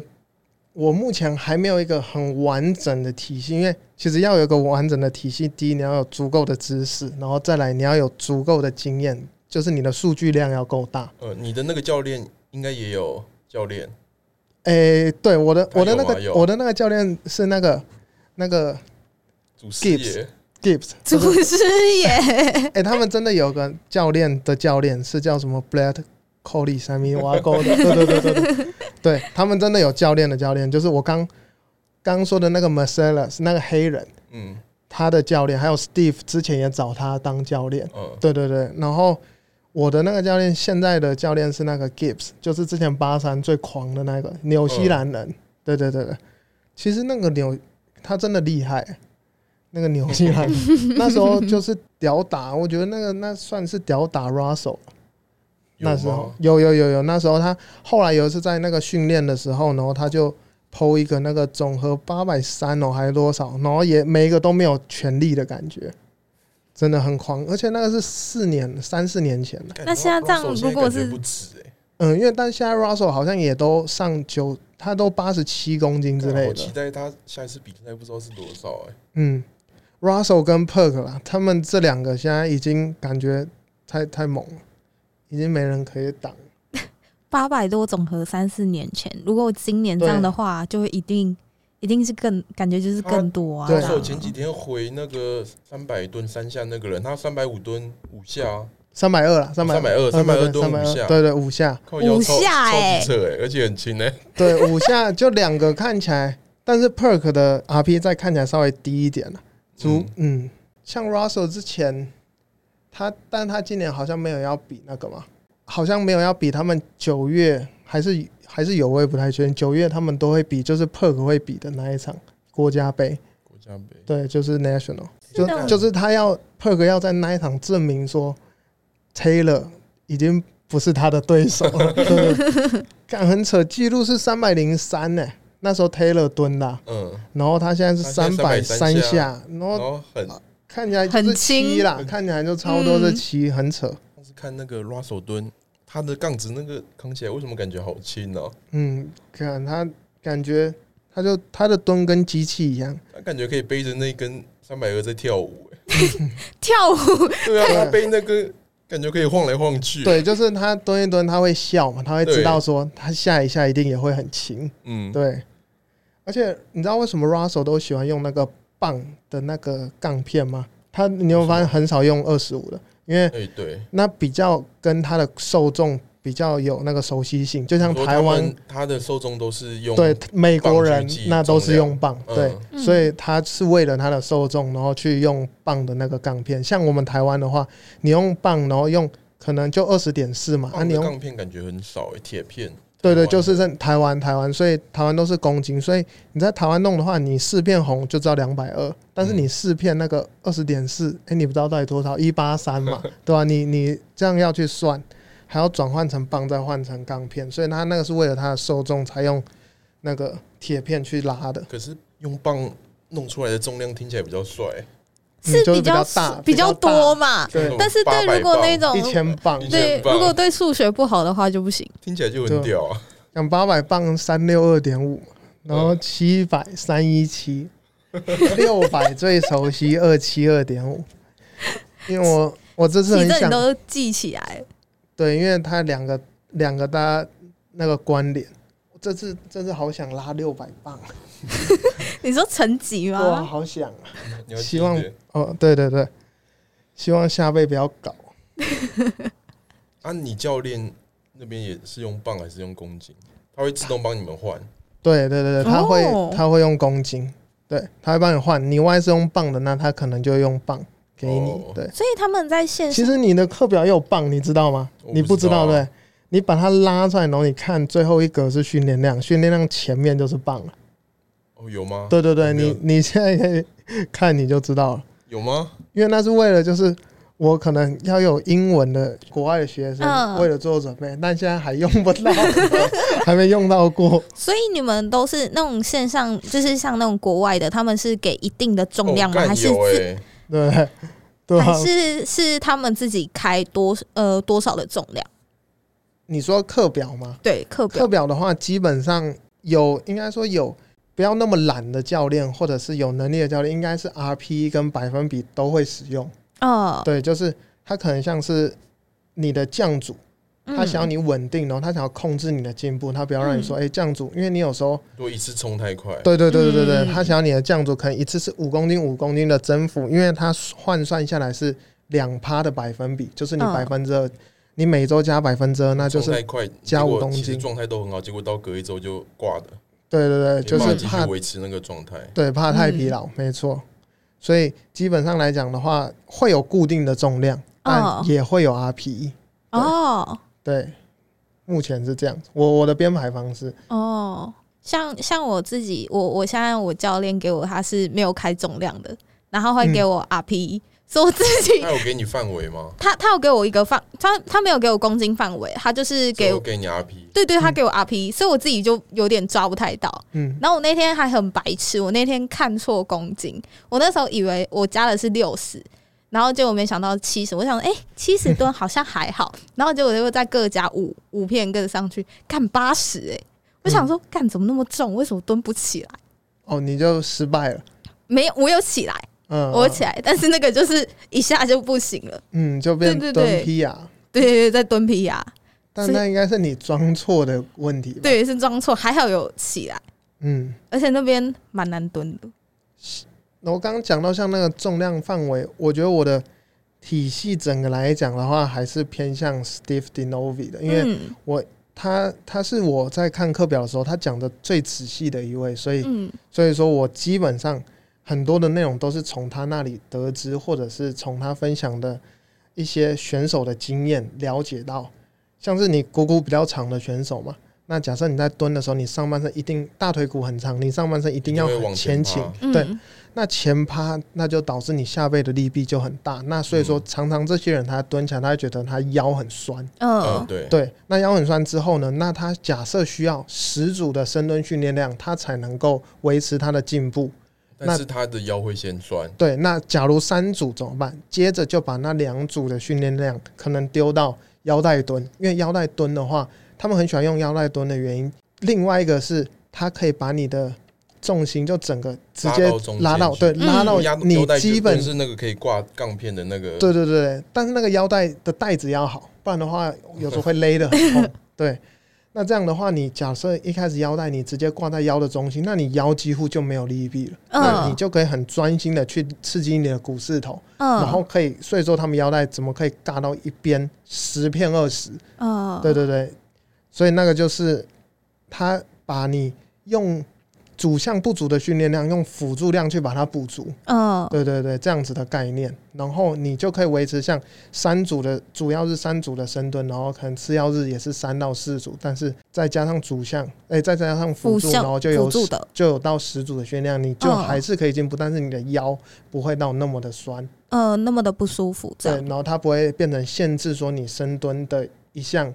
我目前还没有一个很完整的体系，因为其实要有一个完整的体系，第一你要有足够的知识，然后再来你要有足够的经验，就是你的数据量要够大。呃，你的那个教练应该也有教练，诶、对，我的我的那个我的那个教练是那个那个主事业 Gibbs Gibbs，祖师爷，哎、他们真的有个教练的教练是叫什么？Blad Coley 三米挖沟的，对对对对对，对他们真的有教练的教练，就是我刚刚说的那个 Marcellus 那个黑人，嗯。他的教练，还有 Steve 之前也找他当教练，嗯。对对对，然后我的那个教练，现在的教练是那个 Gibbs，就是之前八三最狂的那个纽西兰人，对对对对，其实那个纽他真的厉害，那个纽西兰那时候就是屌打，我觉得那个那算是屌打 Russell。那时候？有有有有，那时候他后来有一次在那个训练的时候，然后他就剖一个那个总和八百三哦，还是多少，然后也每一个都没有全力的感觉，真的很狂，而且那个是四年三四年前。的，那现在这样如果是不止哎、嗯，因为但现在 Russell 好像也都上九，他都八十七公斤之类的。我期，待他下一次比赛不知道是多少哎、嗯，Russell 跟 Perk 啦，他们这两个现在已经感觉太太猛了，已经没人可以挡。八百多总和三四年前，如果今年这样的话，就会一定一定是更感觉就是更多啊。对这样我前几天回那个三百吨三下那个人，他三百五吨五下啊，三百二了，三百320 320吨五下对对五下，五下超欸级扯哎、而且很轻哎、对五下就两个看起来，但是 Perk 的 RP 再看起来稍微低一点了。足嗯。像 Russell 之前他，但他今年好像没有要比那个嘛，好像没有要比他们九月还是还是有，我也不太确定。九月他们都会比，就是 Perk 会比的那一场国家杯，国家杯。对，就是 National，就就是他要 Perk 要在那一场证明说 Taylor 已经不是他的对手了，对，干很扯，记录是三百零三呢，那时候 Taylor 蹲的啊、嗯，然后他现在是他三百303三下下，然然后看起来很轻。啦，嗯看起来就差不多是嗯。七，很扯。当时看那个 Russell 蹲，他的杠子那个扛起来为什么感觉好轻呢、嗯，看他感觉他就他的蹲跟机器一样，他感觉可以背着那根三百二在跳舞、欸，跳舞？对啊，他背那个感觉可以晃来晃去。，对，就是他蹲一蹲他会笑嘛，他会知道说他下一下一定也会很轻，嗯，对。而且你知道为什么 Russell 都喜欢用那个棒的那个杠片吗？他你有发现很少用二十五的，因为哎对，那比较跟他的受众比较有那个熟悉性，就像台湾他的受众都是用对美国人那都是用棒，嗯对，嗯所以他是为了他的受众，然后去用棒的那个杠片。像我们台湾的话，你用棒，然后用可能就二十点四嘛，啊，你用杠片感觉很少诶、铁片。对对，就是在台湾台湾，所以台湾都是公斤，所以你在台湾弄的话，你四片红就知道两百二，但是你四片那个二十点四，哎，你不知道到底多少，一八三嘛，对吧、你你这样要去算，还要转换成磅，再换成钢片，所以他那个是为了它的受众才用那个铁片去拉的。可是用磅弄出来的重量听起来比较帅、欸，是比较较大比较多嘛。对但是对，如果那种一千磅，一对如果对数学不好的话就不行。听起来就很屌啊。像八百磅三六二点五，然后七百三一七，六百最熟悉二七二点五。因为我我这次其很想都记起来，对，因为它两个两个大家那个关联。这次这次好想拉六百磅，你说成绩哇，吗？好想啊！希望哦，对对对，希望下辈不要搞。啊，你教练那边也是用棒还是用公斤？他会自动帮你们换。对对对对，他会、哦他会用公斤，对，他会帮你换。你万一是用棒的，那他可能就用棒给你。哦对，所以他们在线其实你的课表也有棒，你知道吗？你不知道对？你把它拉出来，然后你看最后一格是训练量，训练量前面就是棒了。哦，有吗？对对对，你你现在可以看你就知道了，有吗？因为那是为了就是我可能要有英文的国外的学生，嗯为了做准备，但现在还用不到，还没用到过。所以你们都是那种线上，就是像那种国外的，他们是给一定的重量吗？还是有自、欸对对啊还，是是他们自己开多呃多少的重量？你说课表吗？对，课表课表的话，基本上有，应该说有不要那么懒的教练，或者是有能力的教练，应该是 RPE 跟百分比都会使用。哦，对，就是他可能像是你的降组，嗯。他想要你稳定，然后他想要控制你的进步，他不要让你说，哎、降组，因为你有时候，如果一次冲太快，对对对对对对，嗯。他想要你的降组可能一次是五公斤五公斤的增幅，因为他换算下来是两趴的百分比，就是你嗯。百分之二，你每周加百分之二，那就是太快，加五公斤其实状态都很好，结果到隔一周就挂的，对对对，就是怕维持那个状态。对，怕太疲嗯劳，没错。所以基本上来讲的话，会有固定的重量，哦但也会有 RPE。哦对，目前是这样。我我的编排方式，哦，像像我自己，我我现在我教练给我他是没有开重量的，然后会给嗯我 RP，、所以我自己他有给你范围吗？他他有给我一个范，他他没有给我公斤范围，他就是给给给你 RP，对对，他给我 RP，、所以我自己就有点抓不太到。嗯，然后我那天还很白痴，我那天看错公斤，我那时候以为我加的是六十，然后结果没想到七十，我想哎七十吨好像还好，然后结果又再各加五五片各上去，干八十哎，我想说干怎么那么重，为什么蹲不起来？哦，你就失败了。没有，我有起来，嗯，我起来，但是那个就是一下就不行了，嗯，就变对对对。蹲劈啊。对对对，在蹲皮呀，但那应该是你装错的问题吧？，对，是装错，还好有起来，嗯，而且那边蛮难蹲的，那我刚刚讲到像那个重量范围，我觉得我的体系整个来讲的话，还是偏向 Steve Dinovi 的，因为嗯。他他是我在看课表的时候，他讲的最仔细的一位，所以嗯。所以说我基本上很多的内容都是从他那里得知，或者是从他分享的一些选手的经验了解到。像是你股骨比较长的选手嘛，那假设你在蹲的时候，你上半身一定大腿骨很长，你上半身一定要很前前倾对，那前趴那就导致你下背的力臂就很大。那所以说，嗯常常这些人他蹲起来，他会觉得他腰很酸。嗯，嗯对，对，那腰很酸之后呢，那他假设需要十组的深蹲训练量，他才能够维持他的进步。但是他的腰会先酸，对，那假如三组怎么办？接着就把那两组的训练量可能丢到腰带蹲，因为腰带蹲的话，他们很喜欢用腰带蹲的原因。另外一个是，它可以把你的重心就整个直接拉到对，嗯拉到你基本是那个可以挂杠片的那个，对对对，但是那个腰带的带子要好，不然的话有时候会勒得很痛。对，那这样的话，你假设一开始腰带你直接挂在腰的中心，那你腰几乎就没有力臂了，那嗯你就可以很专心的去刺激你的股四头，嗯，然后可以，所以说他们腰带怎么可以尬到一边十片二十？嗯，对对对，所以那个就是他把你用主项不足的训练量，用辅助量去把它补足。嗯。对对对，这样子的概念，然后你就可以维持像三组的，主要是三组的深蹲，然后可能次要日也是三到四组，但是再加上主项，哎、再加上辅助，然后就有就有到十组的训练量，你就嗯还是可以进步，但是你的腰不会到那么的酸，呃，那么的不舒服，对，然后它不会变成限制说你深蹲的一项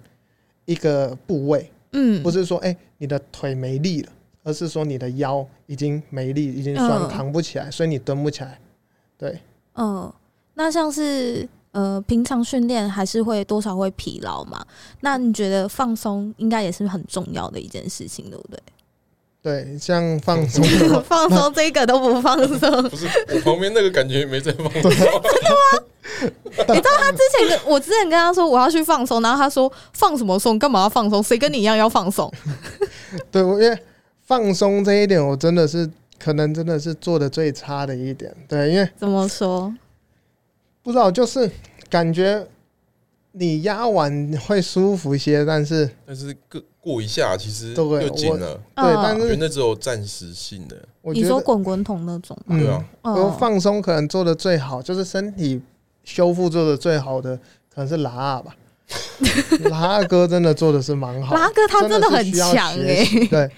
一个部位，嗯，不是说哎、你的腿没力了，而是说你的腰已经没力，已经酸嗯扛不起来，所以你蹲不起来，对。嗯，那像是呃，平常训练还是会多少会疲劳嘛？那你觉得放松应该也是很重要的一件事情，对不对？对，像放松 放松这个都不放松，不是我旁边那个感觉没在放松，真的吗你知道他之前跟我之前跟他说我要去放松，然后他说放什么松？干嘛要放松？谁跟你一样要放松？对，我因为放松这一点，我真的是可能真的是做的最差的一点。对，因为怎么说？不知道，就是感觉你压完会舒服一些，但是但是过过一下其实对又紧了，对，嗯。但是我觉得那只有暂时性的，你说我觉得滚滚筒那种对啊，我嗯，放松可能做的最好，就是身体修复做的最好的，可能是拉二吧。拉二哥真的做的是蛮好，拉哥他真的很强哎、对，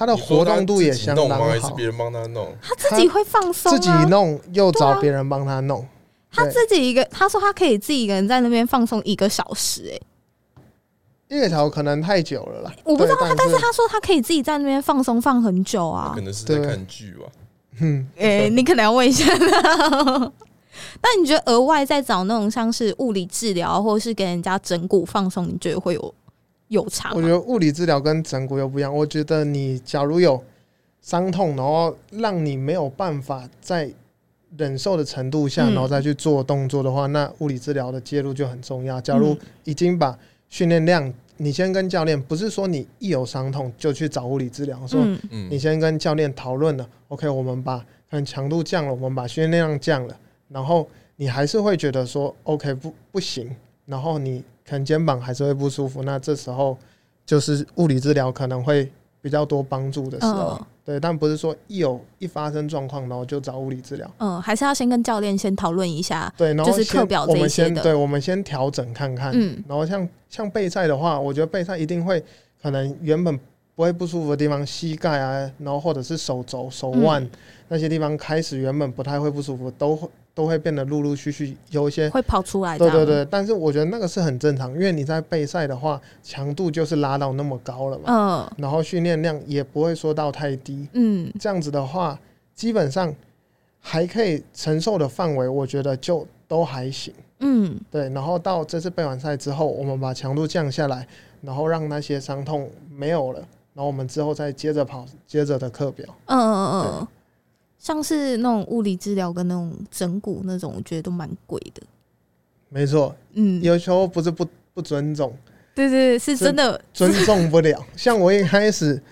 他的活动度也相当好，别人帮他弄？他自己会放松、啊，自己弄又找别人帮他弄，他自己一个，他说他可以自己一个人在那边放松一个小时、哎，一个小时可能太久了啦。我不知道他，但是他说他可以自己在那边放松放很久啊可。能是在看剧吧。嗯，哎、你可能要问一下他。那你觉得额外再找那种像是物理治疗，或者是给人家整骨放松，你觉得会有有差？我觉得物理治疗跟整骨又不一样。我觉得你假如有伤痛，然后让你没有办法在忍受的程度下，嗯然后再去做动作的话，那物理治疗的介入就很重要。假如嗯已经把训练量，你先跟教练，不是说你一有伤痛就去找物理治疗，说嗯嗯你，先跟教练讨论了，OK，我们把可能强度降了，我们把训练量降了，然后你还是会觉得说 OK 不不行，然后你可能肩膀还是会不舒服，那这时候就是物理治疗可能会比较多帮助的时候，嗯。对，但不是说一有一发生状况然后就找物理治疗，嗯，还是要先跟教练先讨论一下。对，然后就是课表这我们一些的。先对，我们先调整看看，嗯。然后像像备赛的话，我觉得备赛一定会可能原本不会不舒服的地方，膝盖啊，然后或者是手肘、手腕、嗯。那些地方，开始原本不太会不舒服，都会都会变得陆陆续续有一些。会跑出来。对对对，但是我觉得那个是很正常，因为你在备赛的话，强度就是拉到那么高了嘛，嗯然后训练量也不会说到太低，嗯这样子的话，基本上还可以承受的范围，我觉得就都还行。嗯对，然后到这次备完赛之后，我们把强度降下来，然后让那些伤痛没有了，然后我们之后再接着跑接着的课表。嗯嗯嗯，像是那种物理治疗跟那种整骨那种，我觉得都蛮贵的。没错，嗯，有时候不是不不尊重，对对對，是真的。尊重不了。像我一开始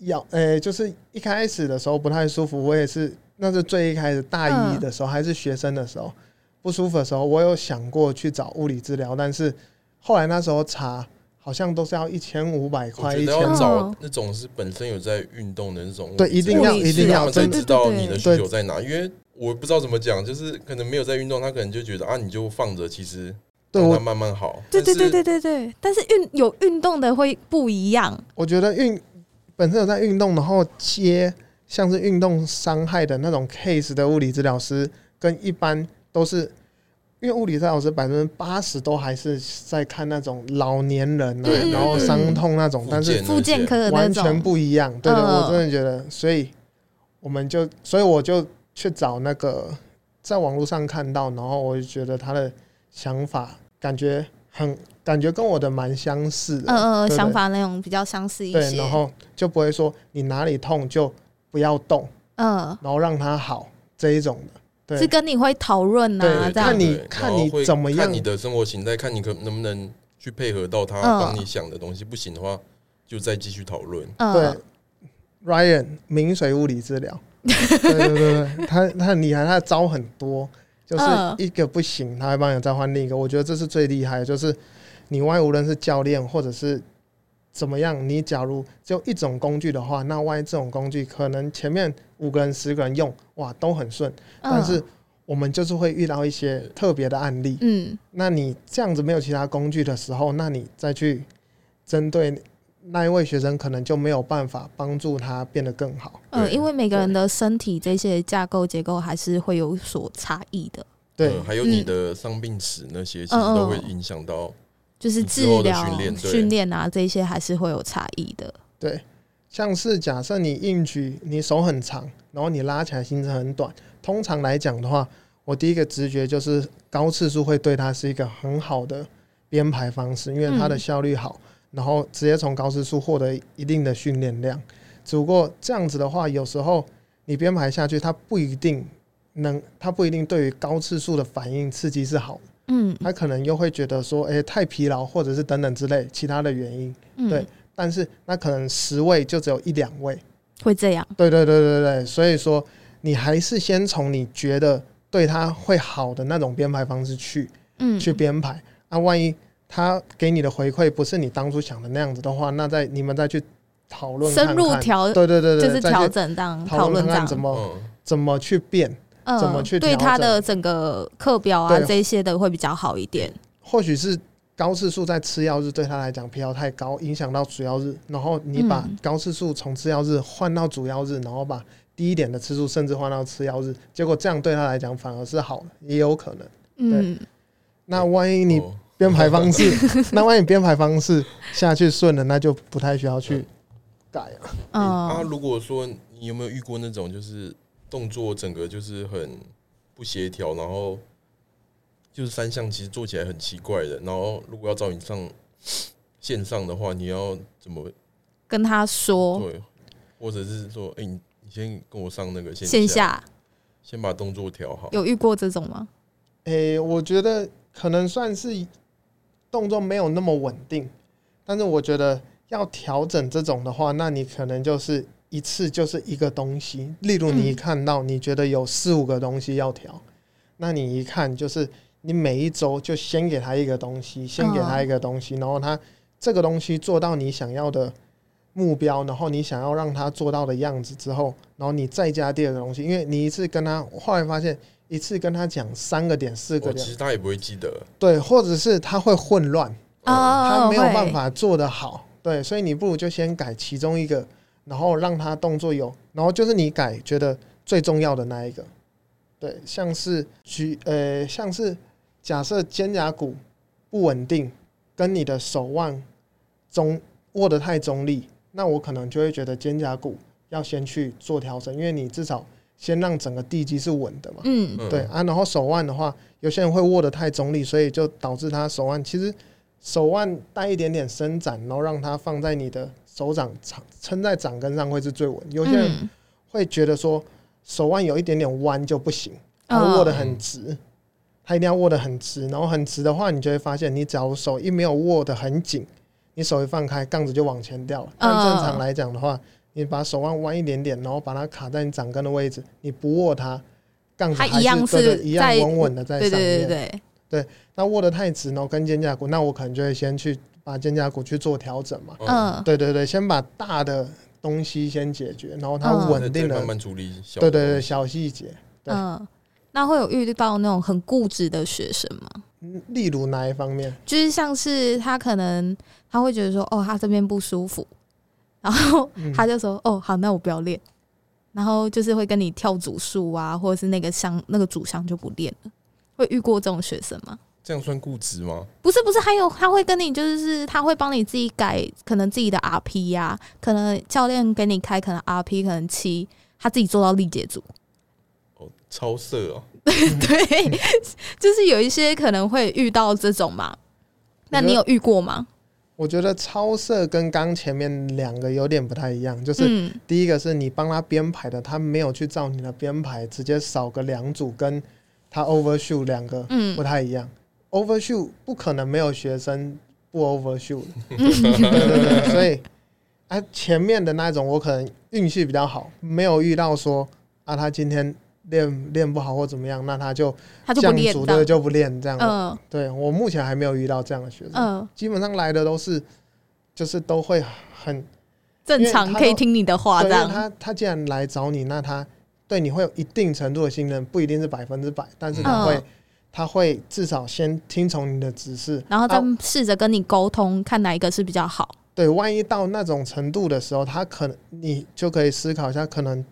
要，呃、就是一开始的时候不太舒服，我也是，那是最一开始大一嗯的时候，还是学生的时候不舒服的时候，我有想过去找物理治疗，但是后来那时候查。好像都是要一千五百块，觉一千找哦那种是本身有在运动的那种，对，一定要一定要才知道你的需求在哪。因为我不知道怎么讲，就是可能没有在运动，他可能就觉得啊，你就放着，其实让它慢慢好。对对对对对对，但是运有运动的会不一样。我觉得运本身有在运动，然后接像是运动伤害的那种 case 的物理治疗师，跟一般都是因为物理治疗师百分之八十都还是在看那种老年人啊对，然后伤痛那种，但是复健科的完全，不一样。对对，嗯我真的觉得，所以我们就，所以我就去找那个在网络上看到，然后我就觉得他的想法感觉很感觉跟我的蛮相似的，嗯嗯，对对想法那种比较相似一对，些。然后就不会说你哪里痛就不要动，嗯，然后让它好这一种的。对，是跟你会讨论对啊，这样看。你对看你然后会怎么样看你的生活形态，看你可能不能去配合到他嗯帮你想的东西。不行的话，就再继续讨论。嗯对，Ryan 明水物理治疗，对对对对，他他很厉害，他的招很多，就是嗯一个不行，他会帮你再换另一个。我觉得这是最厉害的，就是你万一无论是教练或者是怎么样，你假如只有一种工具的话，那万一这种工具可能前面五个人、十个人用，哇，都很顺，但是我们就是会遇到一些特别的案例。嗯那你这样子没有其他工具的时候，那你再去针对那一位学生，可能就没有办法帮助他变得更好。嗯，因为每个人的身体这些架构结构还是会有所差异的，对，呃还有你的伤病史那些，其实都会影响到。就是治疗训练啊这些还是会有差异的。对，像是假设你硬举，你手很长，然后你拉起来行程很短，通常来讲的话，我第一个直觉就是高次数会对它是一个很好的编排方式，因为它的嗯效率好，然后直接从高次数获得一定的训练量。只不过这样子的话，有时候你编排下去，它不一定能，它不一定对于高次数的反应刺激是好的，嗯。他可能又会觉得说，诶、太疲劳或者是等等之类其他的原因，嗯，对但是那可能十位就只有一两位，会这样。对对对对对，所以说你还是先从你觉得对他会好的那种编排方式去嗯，去编排，啊，万一他给你的回馈不是你当初想的那样子的话，那再你们再去讨论深入调，对对对对，就是调整这样讨讨论看看怎。么嗯，怎么去变，嗯，怎么去对他的整个课表啊这些的会比较好一点。或许是高次数在吃药日对他来讲疲劳太高，影响到主要日，然后你把嗯高次数从吃药日换到主要日，然后把低一点的次数甚至换到吃药日，结果这样对他来讲反而是好的，也有可能。嗯，那万一你哦编排方式，那万一编排方式下去顺了，那就不太需要去改了。啊，嗯，如果说你有没有遇过那种就是动作整个就是很不协调，然后就是三项其实做起来很奇怪的，然后如果要找你上线上的话，你要怎么跟他说对，或者是说，哎、你你先跟我上那个线线下先把动作调好。有遇过这种吗？诶、我觉得可能算是动作没有那么稳定，但是我觉得要调整这种的话，那你可能就是一次就是一个东西。例如你一嗯看到你觉得有四五个东西要调，那你一看就是你每一周就先给他一个东西，先给他一个东西，然后他这个东西做到你想要的目标，然后你想要让他做到的样子之后，然后你再加第二个东西，因为你一次跟他后来发现。一次跟他讲三个点、四个哦，点其，实他也不会记得，对，或者是他会混乱，他没有办法做得好，对，所以你不如就先改其中一个，然后让他动作有，然后就是你改觉得最重要的那一个，对，像是举呃，像是假设肩胛骨不稳定，跟你的手腕中握得太中立，那我可能就会觉得肩胛骨要先去做调整，因为你至少先让整个地基是稳的嘛。嗯嗯对啊，然后手腕的话，有些人会握得太中立，所以就导致他手腕其实手腕带一点点伸展，然后让它放在你的手掌掌撑在掌根上会是最稳。有些人嗯会觉得说手腕有一点点弯就不行，他嗯握得很直，他一定要握得很直，然后很直的话，你就会发现你只要手一没有握得很紧，你手一放开，杠子就往前掉了。但嗯正常来讲的话，你把手腕弯一点点，然后把它卡在你掌根的位置，你不握它，杠子还它一样是对是一样稳稳的在对上面。对对对，那握得太直，然后跟肩胛骨，那我可能就会先去把肩胛骨去做调整嘛。嗯，嗯，对对对，先把大的东西先解决，然后它嗯稳定的，慢慢处理对对对，小细节。对嗯，那会有遇到那种很固执的学生吗？嗯例如哪一方面？就是像是他可能他会觉得说，哦，他这边不舒服，然后嗯他就说，哦，好，那我不要练，然后就是会跟你跳组数啊，或者是那个箱那个主项就不练了。会遇过这种学生吗？这样算固执吗？不是不是，还有他会跟你就是他会帮你自己改，可能自己的 RP 呀、可能教练给你开可能 RP 可能七，他自己做到力竭组。哦，超色哦，对，就是有一些可能会遇到这种嘛。那你有遇过吗？我觉得超色跟刚前面两个有点不太一样，就是嗯第一个是你帮他编排的，他没有去照你的编排，直接少个两组，跟他 overshoot 两个不嗯太一样。Overshoot 不可能没有学生不 overshoot 对对对，所以啊前面的那种我可能运气比较好，没有遇到说啊他今天练练不好或怎么样，那他就他就不降练到组对，就不练这样对我目前还没有遇到这样的学生。嗯，基本上来的都是，就是都会很正常可以听你的话，这样。他他既然来找你，那他对你会有一定程度的信任，不一定是百分之百，但是他会、嗯他会至少先听从你的指示，然后再啊试着跟你沟通，看哪一个是比较好。对，万一到那种程度的时候，他可能你就可以思考一下，可能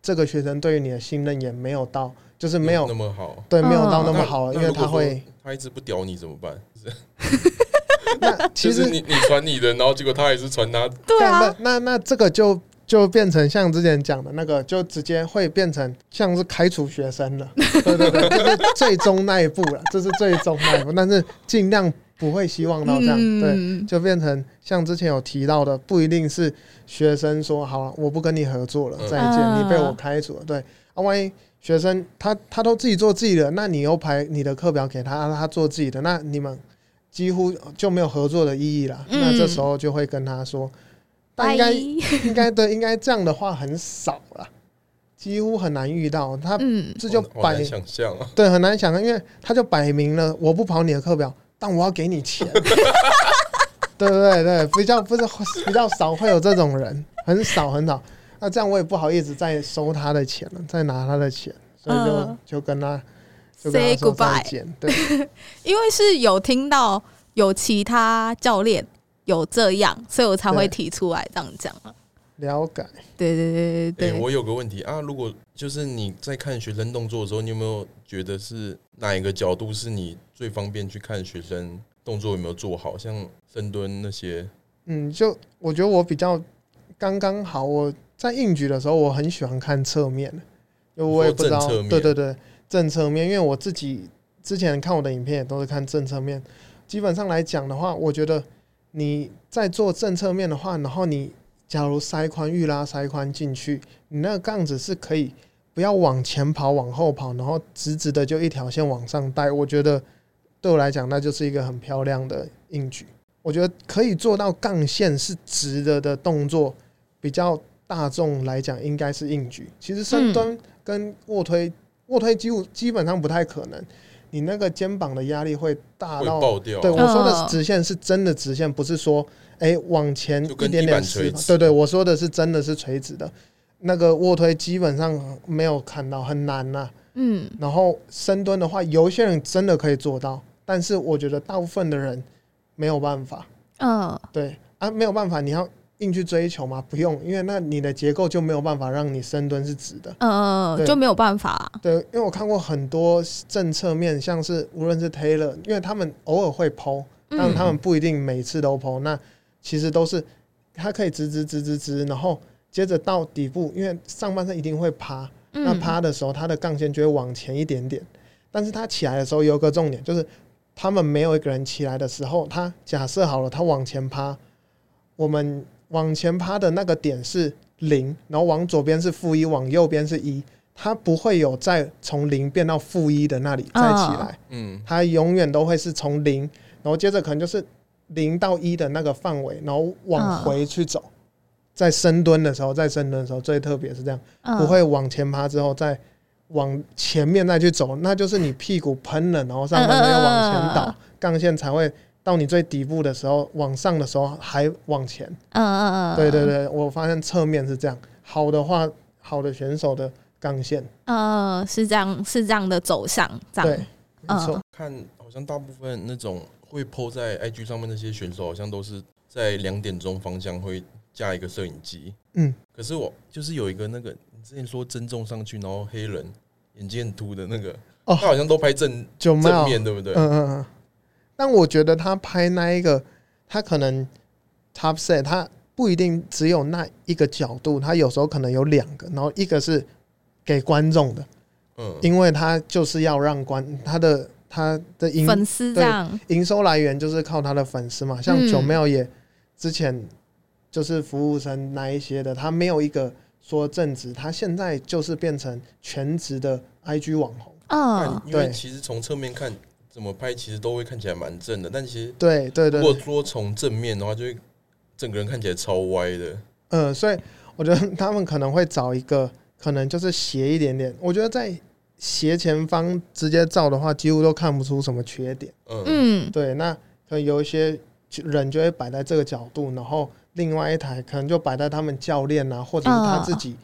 这个学生对于你的信任也没有到，就是没有那么好。对没有到那么好了，因为他会他一直不屌你怎么办？那其实你你传你的，然后结果他也是传他，对啊，那那那这个就就变成像之前讲的那个，就直接会变成像是开除学生了。对对对，这是最终那一步了，这是最终那一步，但是尽量不会希望到这样。对，嗯，就变成像之前有提到的，不一定是学生说好了，我不跟你合作了，嗯再见，嗯你被我开除了。对，啊，万一学生他他都自己做自己的，那你又排你的课表给他，让他做自己的，那你们几乎就没有合作的意义了。嗯那这时候就会跟他说，但应该应该对，应该这样的话很少了，几乎很难遇到。他嗯这就摆好难想象啊。对很难想象，因为他就摆明了我不跑你的课表，但我要给你钱。对对对，比较不是比较少会有这种人，很少很少。那这样我也不好意思再收他的钱了，再拿他的钱，所以就、嗯就跟他就跟他 Say 说再 goodbye 见。对，因为是有听到有其他教练有这样，所以我才会提出来这样讲啊。了解。对对对对、对对，我有个问题啊，如果就是你在看学生动作的时候，你有没有觉得是哪一个角度是你最方便去看学生动作有没有做好？像深蹲那些，嗯，就我觉得我比较刚刚好。我在硬举的时候，我很喜欢看侧面的，因为我也不知道对对对，正侧面。因为我自己之前看我的影片也都是看正侧面。基本上来讲的话，我觉得你在做正侧面的话，然后你假如塞宽预拉塞宽进去，你那个杠子是可以不要往前跑、往后跑，然后直直的就一条线往上带。我觉得对我来讲，那就是一个很漂亮的硬举。我觉得可以做到杠线是直的的动作，比较大众来讲应该是硬举。其实深蹲跟卧推，卧推几乎基本上不太可能，你那个肩膀的压力会大到。爆掉。对我说的嗯直线是真的直线，不是说哎、往前一点点垂直直对对，我说的是真的是垂直的。那个卧推基本上没有看到，很难呐、嗯然后深蹲的话，有一些人真的可以做到，但是我觉得大部分的人没有办法。嗯对啊，没有办法，你要硬去追求吗？不用，因为那你的结构就没有办法让你深蹲是直的。嗯，嗯就没有办法啊。对，因为我看过很多政策面，像是无论是 Taylor，因为他们偶尔会剖，但嗯他们不一定每次都剖。那其实都是他可以直直直直直，然后接着到底部，因为上半身一定会趴，那嗯趴的时候，他的杠线就会往前一点点。但是他起来的时候有个重点，就是他们没有一个人起来的时候，他假设好了，他往前趴，我们往前趴的那个点是零，然后往左边是负一，往右边是一，它不会有再从零变到负一的那里再起来，嗯，它永远都会是从零，然后接着可能就是零到一的那个范围，然后往回去走。在深蹲的时候，在深蹲的时候最特别是这样。嗯不会往前趴之后再往前面再去走，那就是你屁股喷了，然后上半身要往前倒杠线才会到你最底部的时候，往上的时候还往前。嗯嗯嗯，对对对，我发现侧面是这样，好的话，好的选手的杠线，嗯，是这样是这样的走向，这样对，没错嗯，看好像大部分那种会 PO 在 IG 上面那些选手，好像都是在两点钟方向会架一个摄影机。嗯，可是我就是有一个那个，你之前说增重上去，然后黑人眼睛很凸的那个，哦他好像都拍正就，正面，对不对？嗯嗯嗯。但我觉得他拍那一个，他可能 top set，他不一定只有那一个角度，他有时候可能有两个，然后一个是给观众的。嗯，因为他就是要让观他的他的营粉丝这样，营收来源就是靠他的粉丝嘛，像嗯九妙也之前就是服务生那一些的，他没有一个说正职，他现在就是变成全职的 IG 网红。嗯因为对其实从侧面看怎么拍，其实都会看起来蛮正的，但其实对对对如果对，说从正面的话，就会整个人看起来超歪的。嗯，所以我觉得他们可能会找一个可能就是斜一点点，我觉得在斜前方直接照的话，几乎都看不出什么缺点。嗯，嗯对，那可能有一些人就会摆在这个角度，然后另外一台可能就摆在他们教练啊，或者是他自己、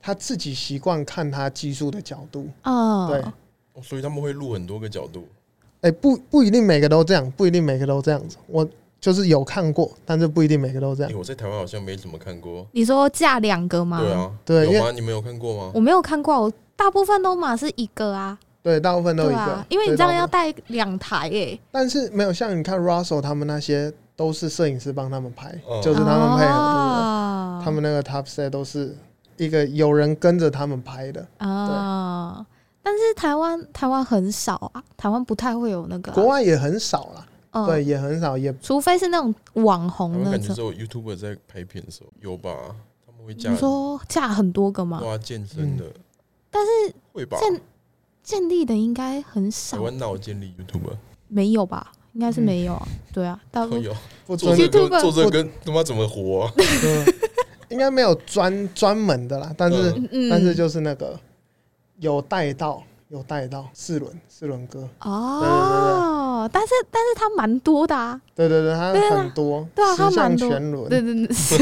他自己习惯看他技术的角度。哦，对哦所以他们会录很多个角度。哎、不不一定每个都这样，不一定每个都这样子。我就是有看过，但是不一定每个都这哎、样。我在台湾好像没怎么看过。你说架两个吗？对，啊，对因为有吗？你们有看过吗？我没有看过，我大部分都嘛是一个啊，对，大部分都一个，啊，因为你这样要带两台诶，但是没有像你看 Russell 他们那些都是摄影师帮他们拍，嗯就是他们配合，对不哦对？他们那个 top set 都是一个有人跟着他们拍的。啊，但是台湾台湾很少啊，台湾不太会有那个啊，国外也很少啦，嗯对，，也很少，也除非是那种网红那种湾感觉只。有 YouTuber 在拍片的时候有吧？他们会架你说架很多个吗对？啊健身的，但是会吧？建建立的应该很台少，湾哪有建立 YouTuber？没有吧？应该是没有啊。对啊，大部分会有做这个 YouTuber 做这个跟他妈怎么活啊？嗯应该没有专专门的啦，但是、嗯，但是就是那个有带到有带到四轮四轮哥，哦，但是但是他蛮多的啊。对对对，他很多，对啊他十项蛮多全轮，对对对，是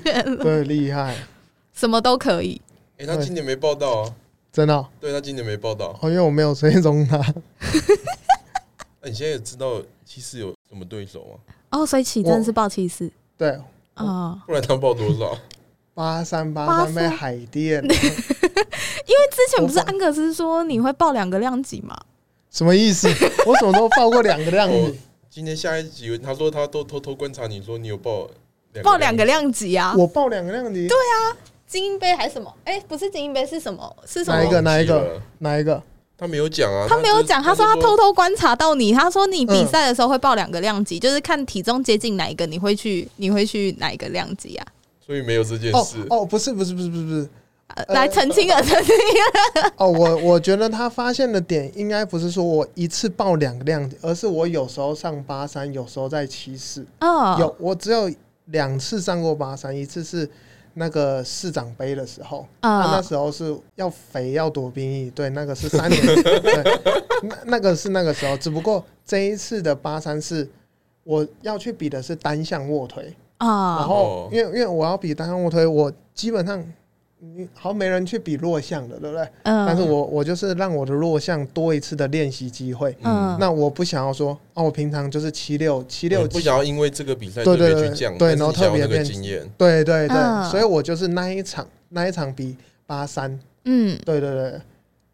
这样子，对，厉害，什么都可以。哎，他今年没报道啊？真的哦，对他今年没报道。哦因为我没有追踪他，那 你现在也知道七四有什么对手吗？哦，所以起真是报七四对，啊，不然他报多少？八三八八三被海淀，因为之前不是安格斯说你会报两个量级嘛？什么意思？我什么时候报过两个量哦级？今天下一集，他说他都偷偷观察你说你有报报两个，量级啊？我报两个量级，对，精英杯还是什么？哎，不是精英杯是什么？是什么哪一？个哪一个？哪一个？他没有讲啊，他没有讲，他说他偷偷观察到你，他说你比嗯赛的时候会报两个量级，就是看体重接近哪一个，你会去你会去哪一个量级啊？所以没有这件哦事。哦，不是不是不是不是不是，呃来澄清啊，澄清啊。哦，我我觉得他发现的点应该不是说我一次报两个量级，而是我有时候上八三，有时候在七四。哦，有我只有两次上过八三，一次是那个市长杯的时候，啊那嗯时候是要肥要躲兵役，对，那个是三年，对，那那个是那个时候，只不过这一次的八三是我要去比的是单项卧推，然啊，后哦。因为因为我要比单项卧推，我基本上。你好，像没人去比弱项的，对不对？嗯，但是我我就是让我的弱项多一次的练习机会。嗯。那我不想要说，哦，我平常就是七六七六你不想要因为这个比赛对特别对对去降，对然后特别变经验。对对对，嗯。所以我就是那一场那一场比八三，嗯。对对对，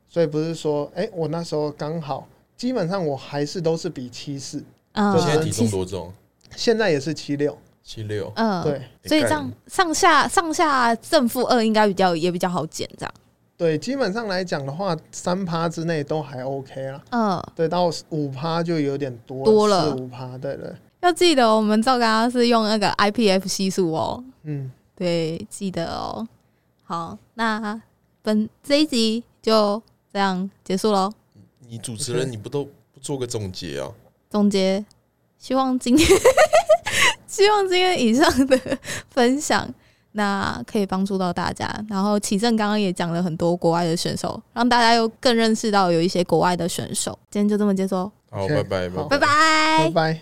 所以不是说，哎、我那时候刚好，基本上我还是都是比七四，现在体重多重？现在也是七六，七六。嗯，对所以这样上下上下正负二应该比较也比较好减，这样。对，基本上来讲的话，三趴之内都还 OK 啦，嗯，对，到五趴就有点多多了四五趴，对对，要记得我们赵刚刚是用那个 IPF 系数哦，嗯，对，记得哦。好，那本这一集就这样结束喽。你主持人你不都不做个总结啊？总结，希望今天希望今天以上的分享，那可以帮助到大家。然后启正刚刚也讲了很多国外的选手，让大家又更认识到有一些国外的选手。今天就这么结束哦，好，OK，拜拜，好拜拜拜拜。